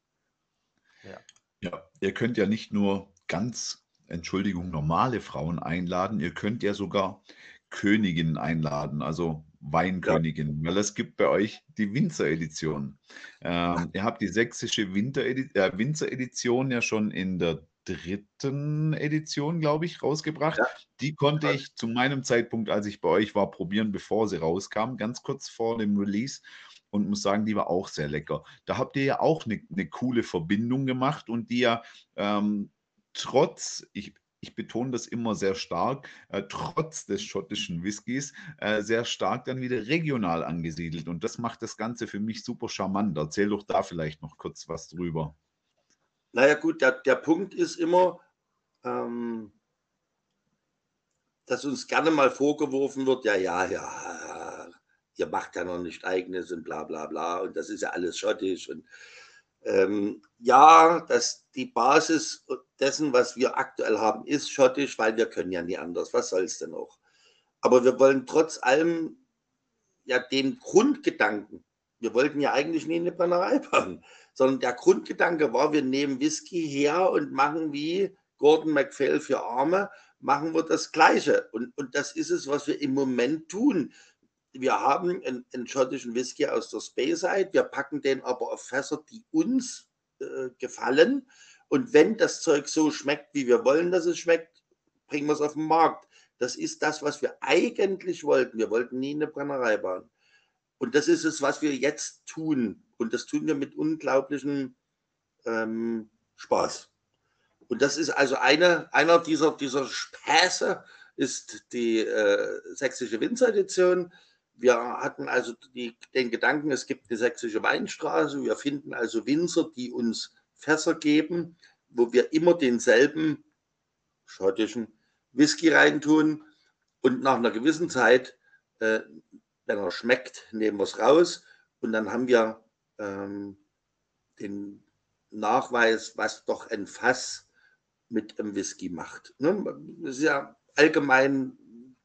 Ja. ja, ihr könnt ja nicht nur ganz Entschuldigung, normale Frauen einladen. Ihr könnt ja sogar Königinnen einladen, also Weinköniginnen, ja. weil es gibt bei euch die Winzer-Edition. Ähm, ihr habt die sächsische Winter-Edi äh, Winzer-Edition ja schon in der dritten Edition, glaube ich, rausgebracht. Ja. Die konnte ich zu meinem Zeitpunkt, als ich bei euch war, probieren, bevor sie rauskam, ganz kurz vor dem Release. und muss sagen, die war auch sehr lecker. Da habt ihr ja auch eine, eine coole Verbindung gemacht und die ja ähm, trotz, ich, ich betone das immer sehr stark, äh, trotz des schottischen Whiskys, äh, sehr stark dann wieder regional angesiedelt. Und das macht das Ganze für mich super charmant. Erzähl doch da vielleicht noch kurz was drüber. Naja gut, der, der Punkt ist immer, ähm, dass uns gerne mal vorgeworfen wird, ja, ja, ja, ihr macht ja noch nicht eigenes und bla bla bla und das ist ja alles schottisch und ähm, ja, das, die Basis dessen, was wir aktuell haben, ist schottisch, weil wir können ja nie anders. Was soll es denn auch? Aber wir wollen trotz allem ja den Grundgedanken, wir wollten ja eigentlich nie eine Brennerei [LAUGHS] bauen, sondern der Grundgedanke war, wir nehmen Whisky her und machen wie Gordon MacPhail für Arme, machen wir das Gleiche. Und, und das ist es, was wir im Moment tun wir haben einen, einen, schottischen Whisky aus der Speyside, wir packen den aber auf Fässer, die uns äh, gefallen. Und wenn das Zeug so schmeckt, wie wir wollen, dass es schmeckt, bringen wir es auf den Markt. Das ist das, was wir eigentlich wollten. Wir wollten nie eine Brennerei bauen. Und das ist es, was wir jetzt tun. Und das tun wir mit unglaublichem ähm, Spaß. Und das ist also eine, einer dieser, dieser Späße, ist die äh, sächsische Winzeredition. Wir hatten also die, den Gedanken, es gibt eine sächsische Weinstraße. Wir finden also Winzer, die uns Fässer geben, wo wir immer denselben schottischen Whisky reintun. Und nach einer gewissen Zeit, äh, wenn er schmeckt, nehmen wir es raus. Und dann haben wir ähm, den Nachweis, was doch ein Fass mit einem Whisky macht. Ne? Das ist ja allgemein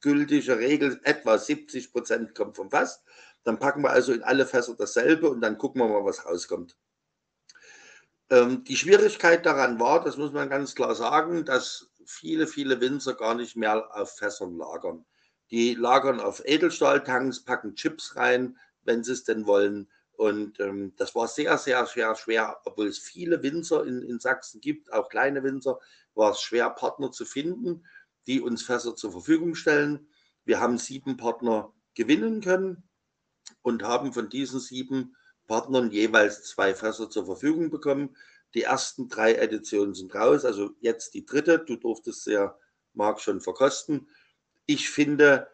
gültige Regel, etwa 70 Prozent kommt vom Fass. Dann packen wir also in alle Fässer dasselbe und dann gucken wir mal, was rauskommt. Ähm, die Schwierigkeit daran war, das muss man ganz klar sagen, dass viele, viele Winzer gar nicht mehr auf Fässern lagern. Die lagern auf Edelstahltanks, packen Chips rein, wenn sie es denn wollen. Und ähm, das war sehr, sehr, sehr schwer, obwohl es viele Winzer in, in Sachsen gibt, auch kleine Winzer, war es schwer, Partner zu finden die uns Fässer zur Verfügung stellen. Wir haben sieben Partner gewinnen können und haben von diesen sieben Partnern jeweils zwei Fässer zur Verfügung bekommen. Die ersten drei Editionen sind raus, also jetzt die dritte. Du durftest ja, Marc, schon verkosten. Ich finde,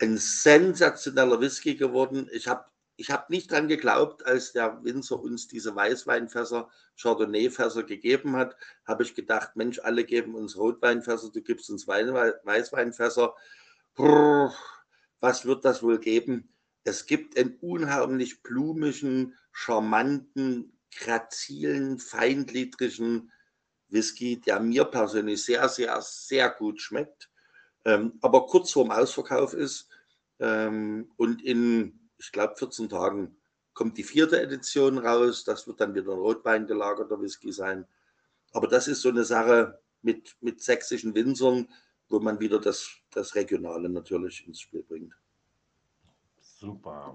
ein sensationeller Whisky geworden. Ich habe ich habe nicht dran geglaubt, als der Winzer uns diese Weißweinfässer, Chardonnay-Fässer gegeben hat, habe ich gedacht, Mensch, alle geben uns Rotweinfässer, du gibst uns Weißweinfässer. Brrr, was wird das wohl geben? Es gibt einen unheimlich blumigen, charmanten, grazilen, feingliedrigen Whisky, der mir persönlich sehr, sehr, sehr gut schmeckt, ähm, aber kurz vorm Ausverkauf ist ähm, und in ich glaube, 14 Tagen kommt die vierte Edition raus. Das wird dann wieder ein Rotwein gelagerter Whisky sein. Aber das ist so eine Sache mit, mit sächsischen Winzern, wo man wieder das, das Regionale natürlich ins Spiel bringt. Super.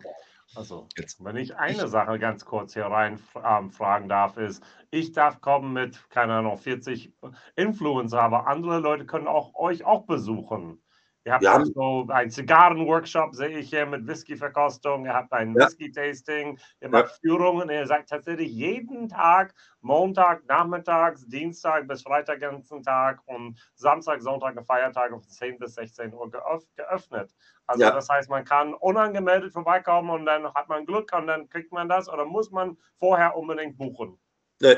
Also, Jetzt. wenn ich eine Sache ganz kurz hier rein ähm, fragen darf, ist, ich darf kommen mit, keine Ahnung, 40 Influencer, aber andere Leute können auch euch auch besuchen. Ihr habt ja. so einen Zigarrenworkshop, sehe ich hier, mit Whisky-Verkostung. Ihr habt ein ja. Whisky-Tasting. Ihr macht ja. Führungen. Ihr seid tatsächlich jeden Tag, Montag, Nachmittags, Dienstag bis Freitag, ganzen Tag und Samstag, Sonntag und Feiertag von 10 bis 16 Uhr geöffnet. Also ja. das heißt, man kann unangemeldet vorbeikommen und dann hat man Glück und dann kriegt man das oder muss man vorher unbedingt buchen? Nee.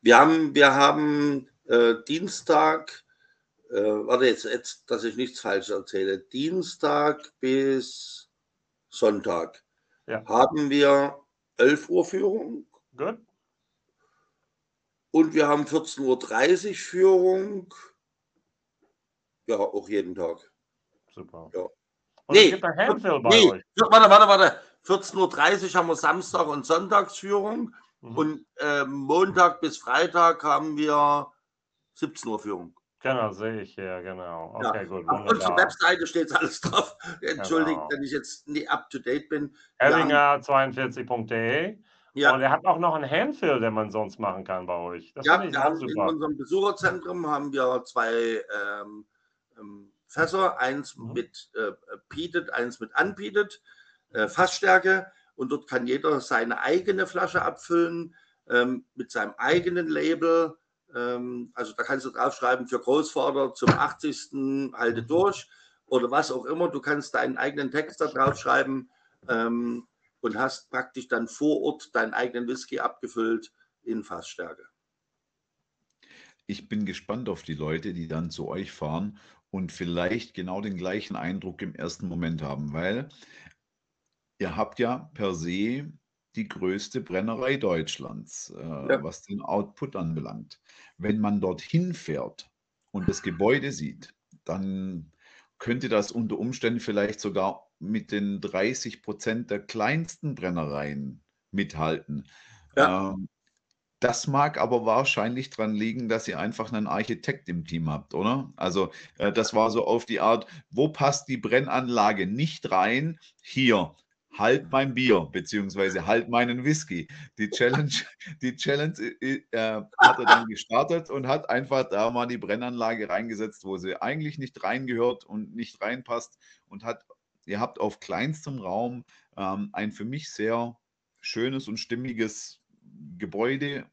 Wir haben, wir haben äh, Dienstag, äh, warte jetzt, jetzt, dass ich nichts falsch erzähle. Dienstag bis Sonntag ja. haben wir 11 Uhr Führung. Gut. Und wir haben 14.30 Uhr Führung. Ja, auch jeden Tag. Super. Ja. Und nee, gibt ein Handfill bei nee, euch. Warte, warte, warte. 14.30 Uhr haben wir Samstag- und Sonntagsführung. Mhm. Und äh, Montag bis Freitag haben wir 17 Uhr Führung. Genau, sehe ich hier, genau. Okay, ja. gut. Auf unserer Webseite steht alles drauf. [LAUGHS] Entschuldigt, genau. wenn ich jetzt nie up to date bin. Hellinger42.de. Ja. Und er hat auch noch einen Handfill, den man sonst machen kann bei euch. Das ja, wir haben in unserem Besucherzentrum haben wir zwei ähm, ähm, Fässer, eins mhm. mit äh, Peated, eins mit Unpeated, äh, Fassstärke. und dort kann jeder seine eigene Flasche abfüllen ähm, mit seinem eigenen Label. Ähm, also da kannst du draufschreiben für Großvater zum 80. halte mhm. durch oder was auch immer. Du kannst deinen eigenen Text da draufschreiben ähm, und hast praktisch dann vor Ort deinen eigenen Whisky abgefüllt in Fassstärke. Ich bin gespannt auf die Leute, die dann zu euch fahren und vielleicht genau den gleichen Eindruck im ersten Moment haben, weil ihr habt ja per se die größte Brennerei Deutschlands, äh, ja. was den Output anbelangt. Wenn man dorthin fährt und das Gebäude sieht, dann könnte das unter Umständen vielleicht sogar mit den 30 Prozent der kleinsten Brennereien mithalten. Ja. Ähm, das mag aber wahrscheinlich daran liegen, dass ihr einfach einen Architekt im Team habt, oder? Also äh, das war so auf die Art, wo passt die Brennanlage nicht rein? Hier, halt mein Bier, beziehungsweise halt meinen Whisky. Die Challenge, [LAUGHS] die Challenge äh, äh, hat er dann gestartet und hat einfach da mal die Brennanlage reingesetzt, wo sie eigentlich nicht reingehört und nicht reinpasst und hat, ihr habt auf kleinstem Raum ähm, ein für mich sehr schönes und stimmiges Gebäude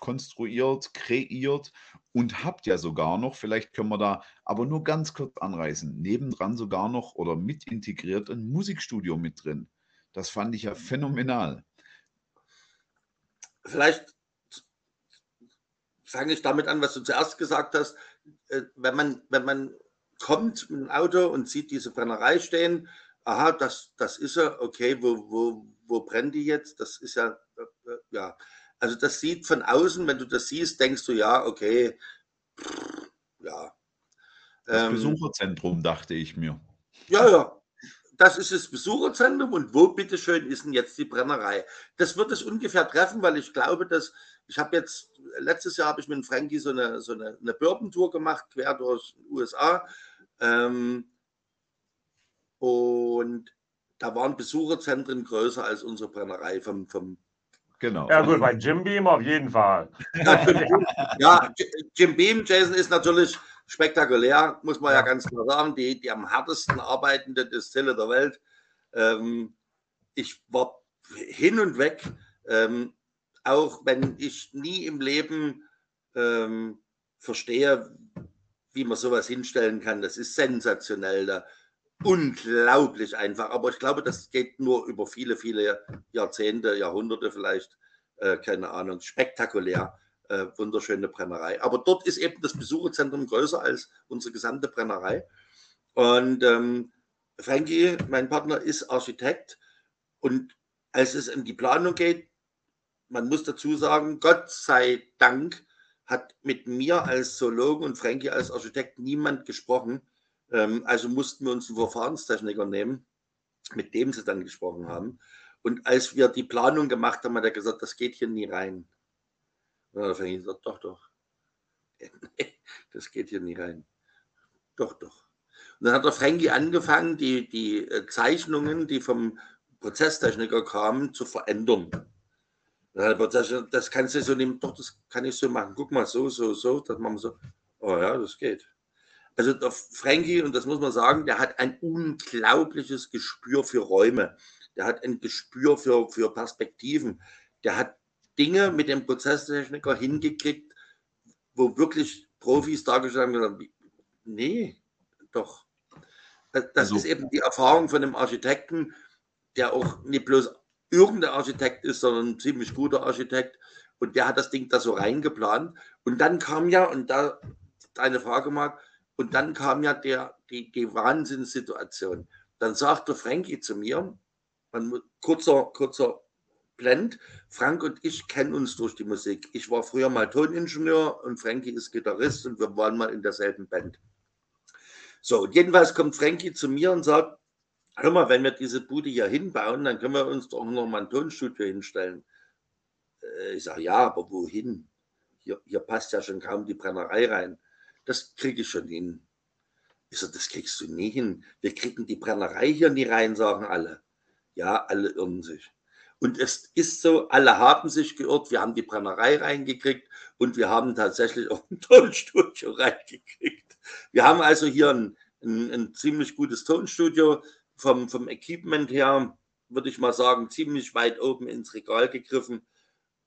konstruiert, kreiert und habt ja sogar noch, vielleicht können wir da aber nur ganz kurz anreißen, nebendran sogar noch oder mit integriert ein Musikstudio mit drin. Das fand ich ja phänomenal. Vielleicht fange ich damit an, was du zuerst gesagt hast. Äh, wenn man, wenn man kommt mit dem Auto und sieht diese Brennerei stehen, aha, das, das ist ja, okay, wo, wo, wo brennt die jetzt? Das ist ja, äh, ja. Also das sieht von außen, wenn du das siehst, denkst du, ja, okay, ja. Das ähm, Besucherzentrum, dachte ich mir. Ja, ja. Das ist das Besucherzentrum und wo bitteschön ist denn jetzt die Brennerei? Das wird es ungefähr treffen, weil ich glaube, dass ich habe jetzt, letztes Jahr habe ich mit Frankie so eine, so eine, eine Bourbon-Tour gemacht, quer durch die USA. Ähm, und da waren Besucherzentren größer als unsere Brennerei vom, vom Genau. Ja, gut, bei Jim Beam auf jeden Fall. ja, Jim Beam, Jason, ist natürlich spektakulär, muss man ja, ja ganz klar sagen. Die, die am härtesten arbeitende Distille der Welt. Ähm, ich war hin und weg, ähm, auch wenn ich nie im Leben ähm, verstehe, wie man sowas hinstellen kann. Das ist sensationell. Da unglaublich einfach. Aber ich glaube, das geht nur über viele, viele Jahrzehnte, Jahrhunderte vielleicht, äh, keine Ahnung, spektakulär. Äh, wunderschöne Brennerei. Aber dort ist eben das Besucherzentrum größer als unsere gesamte Brennerei. Und ähm, Frankie, mein Partner, ist Architekt. Und als es in die Planung geht, man muss dazu sagen, Gott sei Dank hat mit mir als Zoologen und Frankie als Architekt niemand gesprochen ähm, also mussten wir uns einen Verfahrenstechniker nehmen, mit dem sie dann gesprochen haben. Und als wir die Planung gemacht haben, hat er gesagt, das geht hier nie rein. Und dann habe ich gesagt, doch, doch. [LAUGHS] das geht hier nie rein. Doch, doch. Und dann hat der Frankie angefangen, die, die äh, Zeichnungen, die vom Prozesstechniker kamen, zu verändern. Das kannst du so nehmen, doch, das kann ich so machen. Guck mal, so, so, so, das machen wir so. Oh ja, das geht. Also der Frankie, und das muss man sagen, der hat ein unglaubliches Gespür für Räume. Der hat ein Gespür für, für Perspektiven. Der hat Dinge mit dem Prozesstechniker hingekriegt, wo wirklich Profis dargestellt haben, nee, doch. Das also, ist eben die Erfahrung von einem Architekten, der auch nicht bloß irgendein Architekt ist, sondern ein ziemlich guter Architekt. Und der hat das Ding da so reingeplant. Und dann kam ja, und da deine Frage, Marc, und dann kam ja der, die, die Wahnsinnssituation. Dann sagte Frankie zu mir, man, kurzer, kurzer Blend, Frank und ich kennen uns durch die Musik. Ich war früher mal Toningenieur und Frankie ist Gitarrist und wir waren mal in derselben Band. So, jedenfalls kommt Frankie zu mir und sagt, hör mal, wenn wir diese Bude hier hinbauen, dann können wir uns doch noch mal ein Tonstudio hinstellen. Äh, ich sage, ja, aber wohin? Hier, hier passt ja schon kaum die Brennerei rein das kriege ich schon hin. Ich so, das kriegst du nie hin. Wir kriegen die Brennerei hier nie rein, sagen alle. Ja, alle irren sich. Und es ist so, alle haben sich geirrt, wir haben die Brennerei reingekriegt und wir haben tatsächlich auch ein Tonstudio [LAUGHS] reingekriegt. Wir haben also hier ein, ein, ein ziemlich gutes Tonstudio vom, vom Equipment her. würde ich mal sagen, ziemlich weit oben ins Regal gegriffen.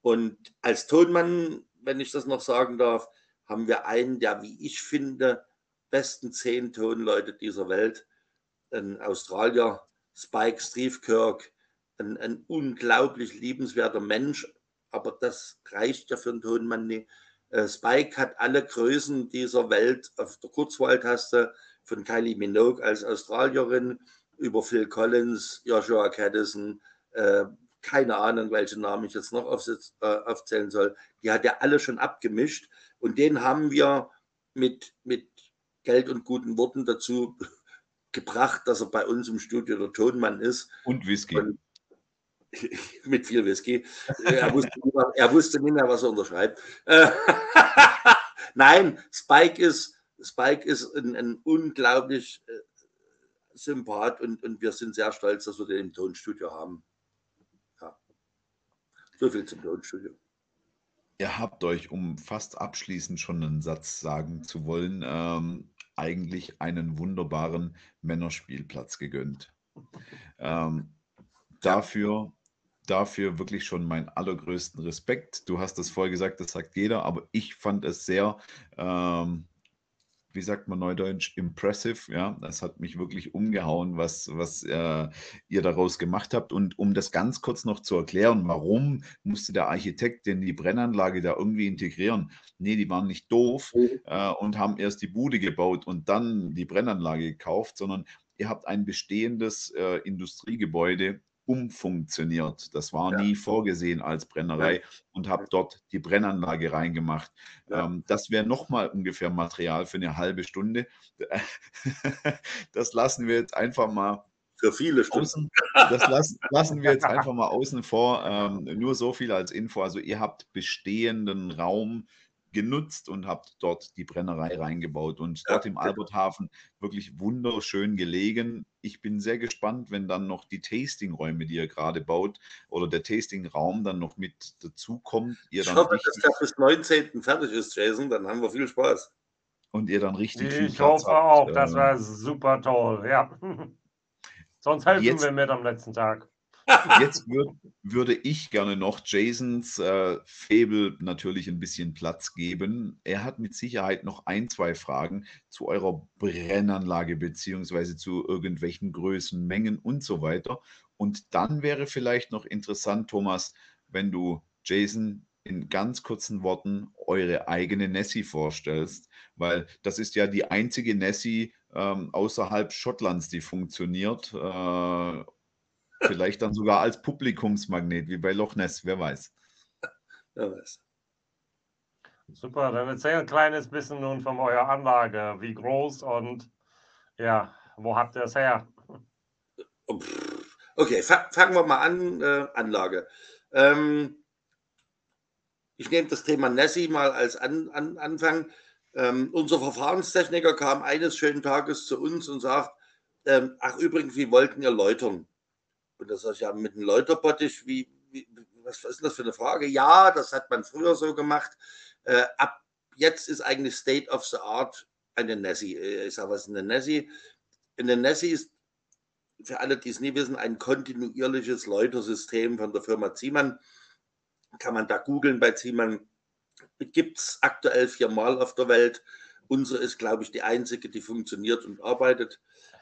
Und als Tonmann, wenn ich das noch sagen darf, haben wir einen der, wie ich finde, besten zehn Tonleute dieser Welt. Ein Australier, Spike Streefkirk, ein, ein unglaublich liebenswerter Mensch, aber das reicht ja für einen Tonmann nicht. Äh, Spike hat alle Größen dieser Welt auf der Kurzwahltaste, von Kylie Minogue als Australierin über Phil Collins, Joshua Caddison, äh, keine Ahnung, welche Namen ich jetzt noch äh, aufzählen soll. Die hat er alle schon abgemischt und den haben wir mit, mit Geld und guten Worten dazu [LAUGHS] gebracht, dass er bei uns im Studio der Tonmann ist. Und Whisky. Und [LAUGHS] mit viel Whisky. Er wusste, er wusste nicht mehr, was er unterschreibt. [LAUGHS] Nein, Spike ist, Spike ist ein, ein unglaublich äh, Sympath und, und wir sind sehr stolz, dass wir den im Tonstudio haben. Ja. So viel zum Tonstudio. Ihr habt euch, um fast abschließend schon einen Satz sagen zu wollen, ähm, eigentlich einen wunderbaren Männerspielplatz gegönnt. Ähm, dafür dafür wirklich schon meinen allergrößten Respekt. Du hast das vorher gesagt, das sagt jeder, aber ich fand es sehr, ähm, wie sagt man neudeutsch, impressive. Ja, das hat mich wirklich umgehauen, was, was äh, ihr daraus gemacht habt. Und um das ganz kurz noch zu erklären, warum musste der Architekt denn die Brennanlage da irgendwie integrieren? Nee, die waren nicht doof mhm. äh, und haben erst die Bude gebaut und dann die Brennanlage gekauft, sondern ihr habt ein bestehendes äh, Industriegebäude umfunktioniert. Das war ja. nie vorgesehen als Brennerei ja. und habe dort die Brennanlage reingemacht. Ja. Ähm, das wäre nochmal ungefähr Material für eine halbe Stunde. [LAUGHS] das lassen wir jetzt einfach mal. Für viele Stunden. das lassen, lassen wir jetzt einfach mal außen vor. Ähm, nur so viel als Info. Also ihr habt bestehenden Raum genutzt und habt dort die Brennerei reingebaut und dort im. Alberthafen wirklich wunderschön gelegen. Ich bin sehr gespannt, wenn dann noch die Tastingräume, die ihr gerade baut, oder der Tastingraum dann noch mit dazukommt. Ihr ich hoffe, dass der bis 19. fertig ist, Jason, dann haben wir viel Spaß. Und ihr dann richtig ich viel Ich hoffe habt. auch, das wäre super toll, ja. [LAUGHS] Sonst helfen Jetzt, wir mit am letzten Tag. Jetzt würd, würde ich gerne noch Jasons äh, Fable natürlich ein bisschen Platz geben. Er hat mit Sicherheit noch ein, zwei Fragen zu eurer Brennanlage beziehungsweise zu irgendwelchen Größen, Mengen und so weiter. Und dann wäre vielleicht noch interessant, Thomas, wenn du Jason in ganz kurzen Worten eure eigene Nessie vorstellst, weil das ist ja die einzige Nessie ähm, außerhalb Schottlands, die funktioniert. Äh, Vielleicht dann sogar als Publikumsmagnet, wie bei Loch Ness, wer weiß. Wer weiß. Super, dann erzähl ein kleines bisschen nun von eurer Anlage. Wie groß und ja, wo habt ihr es her? Okay, fangen wir mal an. Äh, Anlage. Ähm, ich nehme das Thema Nessie mal als an, an, Anfang. Ähm, unser Verfahrenstechniker kam eines schönen Tages zu uns und sagt, ähm, ach übrigens, wie wollten ihr läutern? Und das ist ja mit einem Läuterbottich, wie, wie, was, was ist das für eine Frage? Ja, das hat man früher so gemacht. Äh, ab jetzt ist eigentlich State of the Art eine Nessie. Äh, ich sage, was ist eine Nessie? Eine Nessie ist für alle, die es nie wissen, ein kontinuierliches Läutersystem von der Firma Ziemann. Kann man da googeln bei Ziemann. Gibt es aktuell viermal auf der Welt. Unsere ist, glaube ich, die einzige, die funktioniert und arbeitet.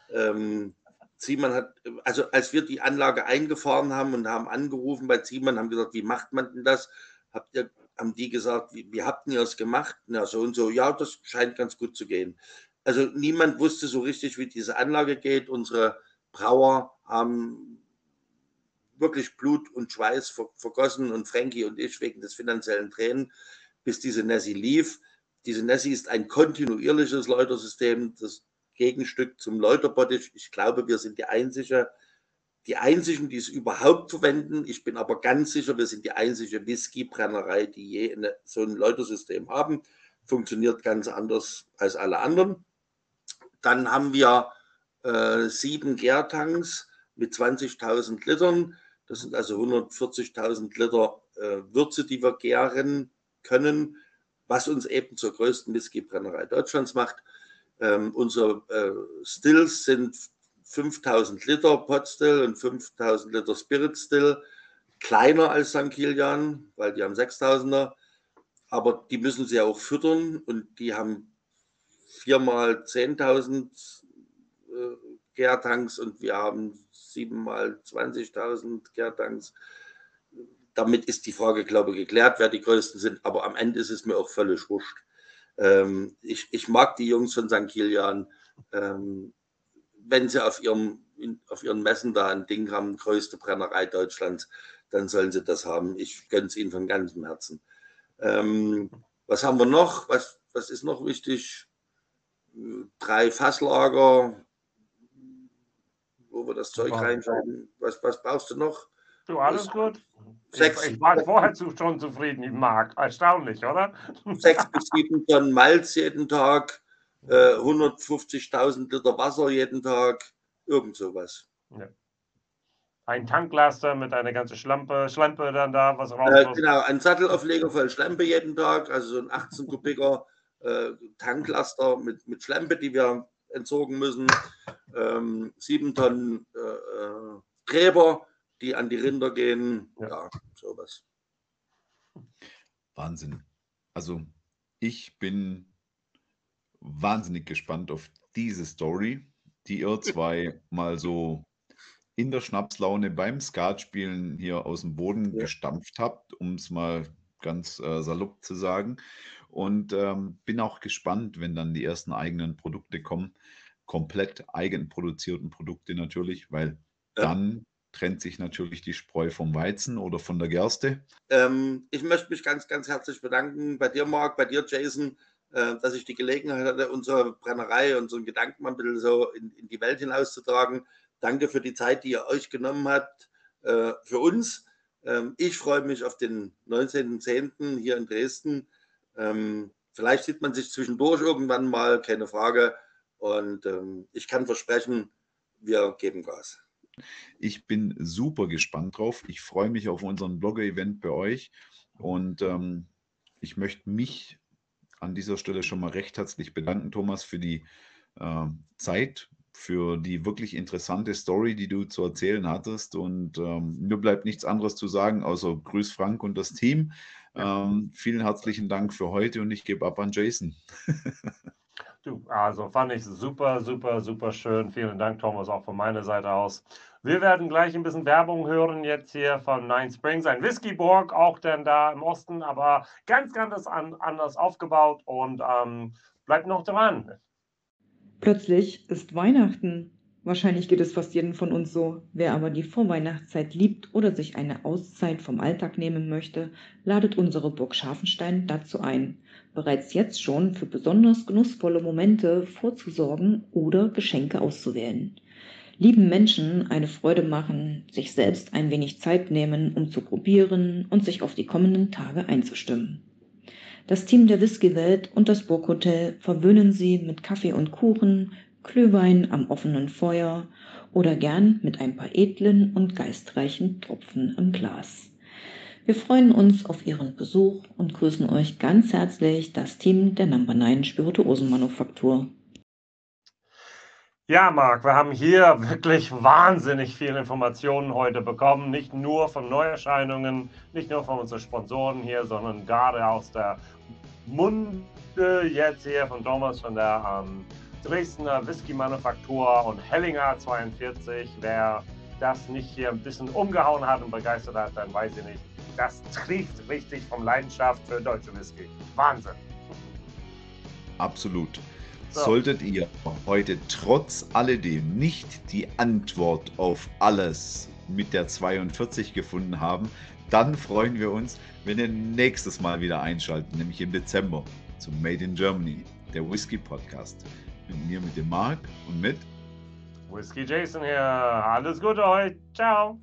Ähm, Ziemann hat, also als wir die Anlage eingefahren haben und haben angerufen bei Ziemann, haben gesagt, wie macht man denn das? Habt ihr, haben die gesagt, wie, wie habt ihr das gemacht? Na, so und so, ja, das scheint ganz gut zu gehen. Also niemand wusste so richtig, wie diese Anlage geht. Unsere Brauer haben wirklich Blut und Schweiß vergossen und Frankie und ich wegen des finanziellen Tränen, bis diese Nessie lief. Diese Nessie ist ein kontinuierliches Läutersystem, das Gegenstück zum Läuterbottich. Ich glaube, wir sind die einzige, die einzigen, die es überhaupt verwenden. Ich bin aber ganz sicher, wir sind die einzige Whisky-Brennerei, die je eine, so ein Läutersystem haben. Funktioniert ganz anders als alle anderen. Dann haben wir äh, sieben Gärtanks mit 20.000 Litern. Das sind also 140.000 Liter äh, Würze, die wir gären können, was uns eben zur größten Whisky-Brennerei Deutschlands macht. Ähm, unsere äh, Stills sind 5000 Liter Potstill und 5000 Liter Spirit Still. Kleiner als St. Kilian, weil die haben 6000er. Aber die müssen sie auch füttern und die haben viermal 10.000 äh, Gärtanks und wir haben siebenmal 20.000 Gärtanks. Damit ist die Frage, glaube ich, geklärt, wer die größten sind. Aber am Ende ist es mir auch völlig wurscht. Ähm, ich, ich mag die Jungs von St. Kilian. Ähm, wenn sie auf, ihrem, auf ihren Messen da ein Ding haben, größte Brennerei Deutschlands, dann sollen sie das haben. Ich gönne es ihnen von ganzem Herzen. Ähm, was haben wir noch? Was, was ist noch wichtig? Drei Fasslager, wo wir das Zeug reinschreiben. Was, was brauchst du noch? Du, alles gut. Sechs, ich, ich war vorher schon zufrieden, Marc. Erstaunlich, oder? [LAUGHS] Sechs bis sieben Tonnen Malz jeden Tag, äh, 150.000 Liter Wasser jeden Tag, irgend sowas. Ja. Ein Tanklaster mit einer ganzen Schlampe, Schlampe dann da, was raus äh, Genau, ein Sattelaufleger voll Schlampe jeden Tag, also so ein 18 Kubiker äh, Tanklaster mit, mit Schlampe, die wir entsorgen müssen. Ähm, sieben Tonnen äh, äh, Gräber, die an die Rinder gehen. Ja, ja sowas. Wahnsinn. Also ich bin wahnsinnig gespannt auf diese Story, die ihr [LAUGHS] zwei mal so in der Schnapslaune beim Skatspielen hier aus dem Boden ja. gestampft habt, um es mal ganz äh, salopp zu sagen. Und ähm, bin auch gespannt, wenn dann die ersten eigenen Produkte kommen, komplett eigenproduzierten Produkte natürlich, weil ja. dann trennt sich natürlich die Spreu vom Weizen oder von der Gerste. Ähm, ich möchte mich ganz, ganz herzlich bedanken bei dir, Marc, bei dir, Jason, äh, dass ich die Gelegenheit hatte, unsere Brennerei, unseren Gedanken mal ein bisschen so in, in, die Welt hinauszutragen. Danke für die Zeit, die ihr euch genommen habt äh, für uns. Ähm, ich freue mich auf den 19.10. hier in Dresden. Ähm, vielleicht sieht man sich zwischendurch irgendwann mal, keine Frage. Und ähm, ich kann versprechen, wir geben Gas. Ich bin super gespannt drauf. Ich freue mich auf unseren Blogger-Event bei euch und ähm, ich möchte mich an dieser Stelle schon mal recht herzlich bedanken, Thomas, für die äh, Zeit, für die wirklich interessante Story, die du zu erzählen hattest. Und ähm, mir bleibt nichts anderes zu sagen, außer Grüß Frank und das Team. Ähm, vielen herzlichen Dank für heute und ich gebe ab an Jason. du, also fand ich super, super, super schön. Vielen Dank, Thomas, auch von meiner Seite aus. Wir werden gleich ein bisschen Werbung hören jetzt hier von Nine Springs, ein Whiskyburg, auch denn da im Osten, aber ganz, ganz anders aufgebaut und ähm, bleibt noch dran. Plötzlich ist Weihnachten. Wahrscheinlich geht es fast jedem von uns so. Wer aber die Vorweihnachtszeit liebt oder sich eine Auszeit vom Alltag nehmen möchte, ladet unsere Burg Scharfenstein dazu ein, bereits jetzt schon für besonders genussvolle Momente vorzusorgen oder Geschenke auszuwählen lieben Menschen eine Freude machen, sich selbst ein wenig Zeit nehmen, um zu probieren und sich auf die kommenden Tage einzustimmen. Das Team der Whisky-Welt und das Burghotel verwöhnen Sie mit Kaffee und Kuchen, Glühwein am offenen Feuer oder gern mit ein paar edlen und geistreichen Tropfen im Glas. Wir freuen uns auf Ihren Besuch und grüßen euch ganz herzlich das Team der Number 9 Spirituosenmanufaktur. Ja, Marc, wir haben hier wirklich wahnsinnig viele Informationen heute bekommen. Nicht nur von Neuerscheinungen, nicht nur von unseren Sponsoren hier, sondern gerade aus der Munde jetzt hier von Thomas von der ähm, Dresdner Whisky-Manufaktur und Hellinger 42. Wer das nicht hier ein bisschen umgehauen hat und begeistert hat, dann weiß ich nicht. Das trieft richtig vom Leidenschaft für deutsche Whisky. Wahnsinn. Absolut. So. Solltet ihr heute trotz alledem nicht die Antwort auf alles mit der 42 gefunden haben, dann freuen wir uns, wenn ihr nächstes Mal wieder einschalten, nämlich im Dezember zum Made in Germany, der Whisky Podcast. Mit mir, mit dem Marc und mit Whisky Jason hier. Alles Gute euch. Ciao.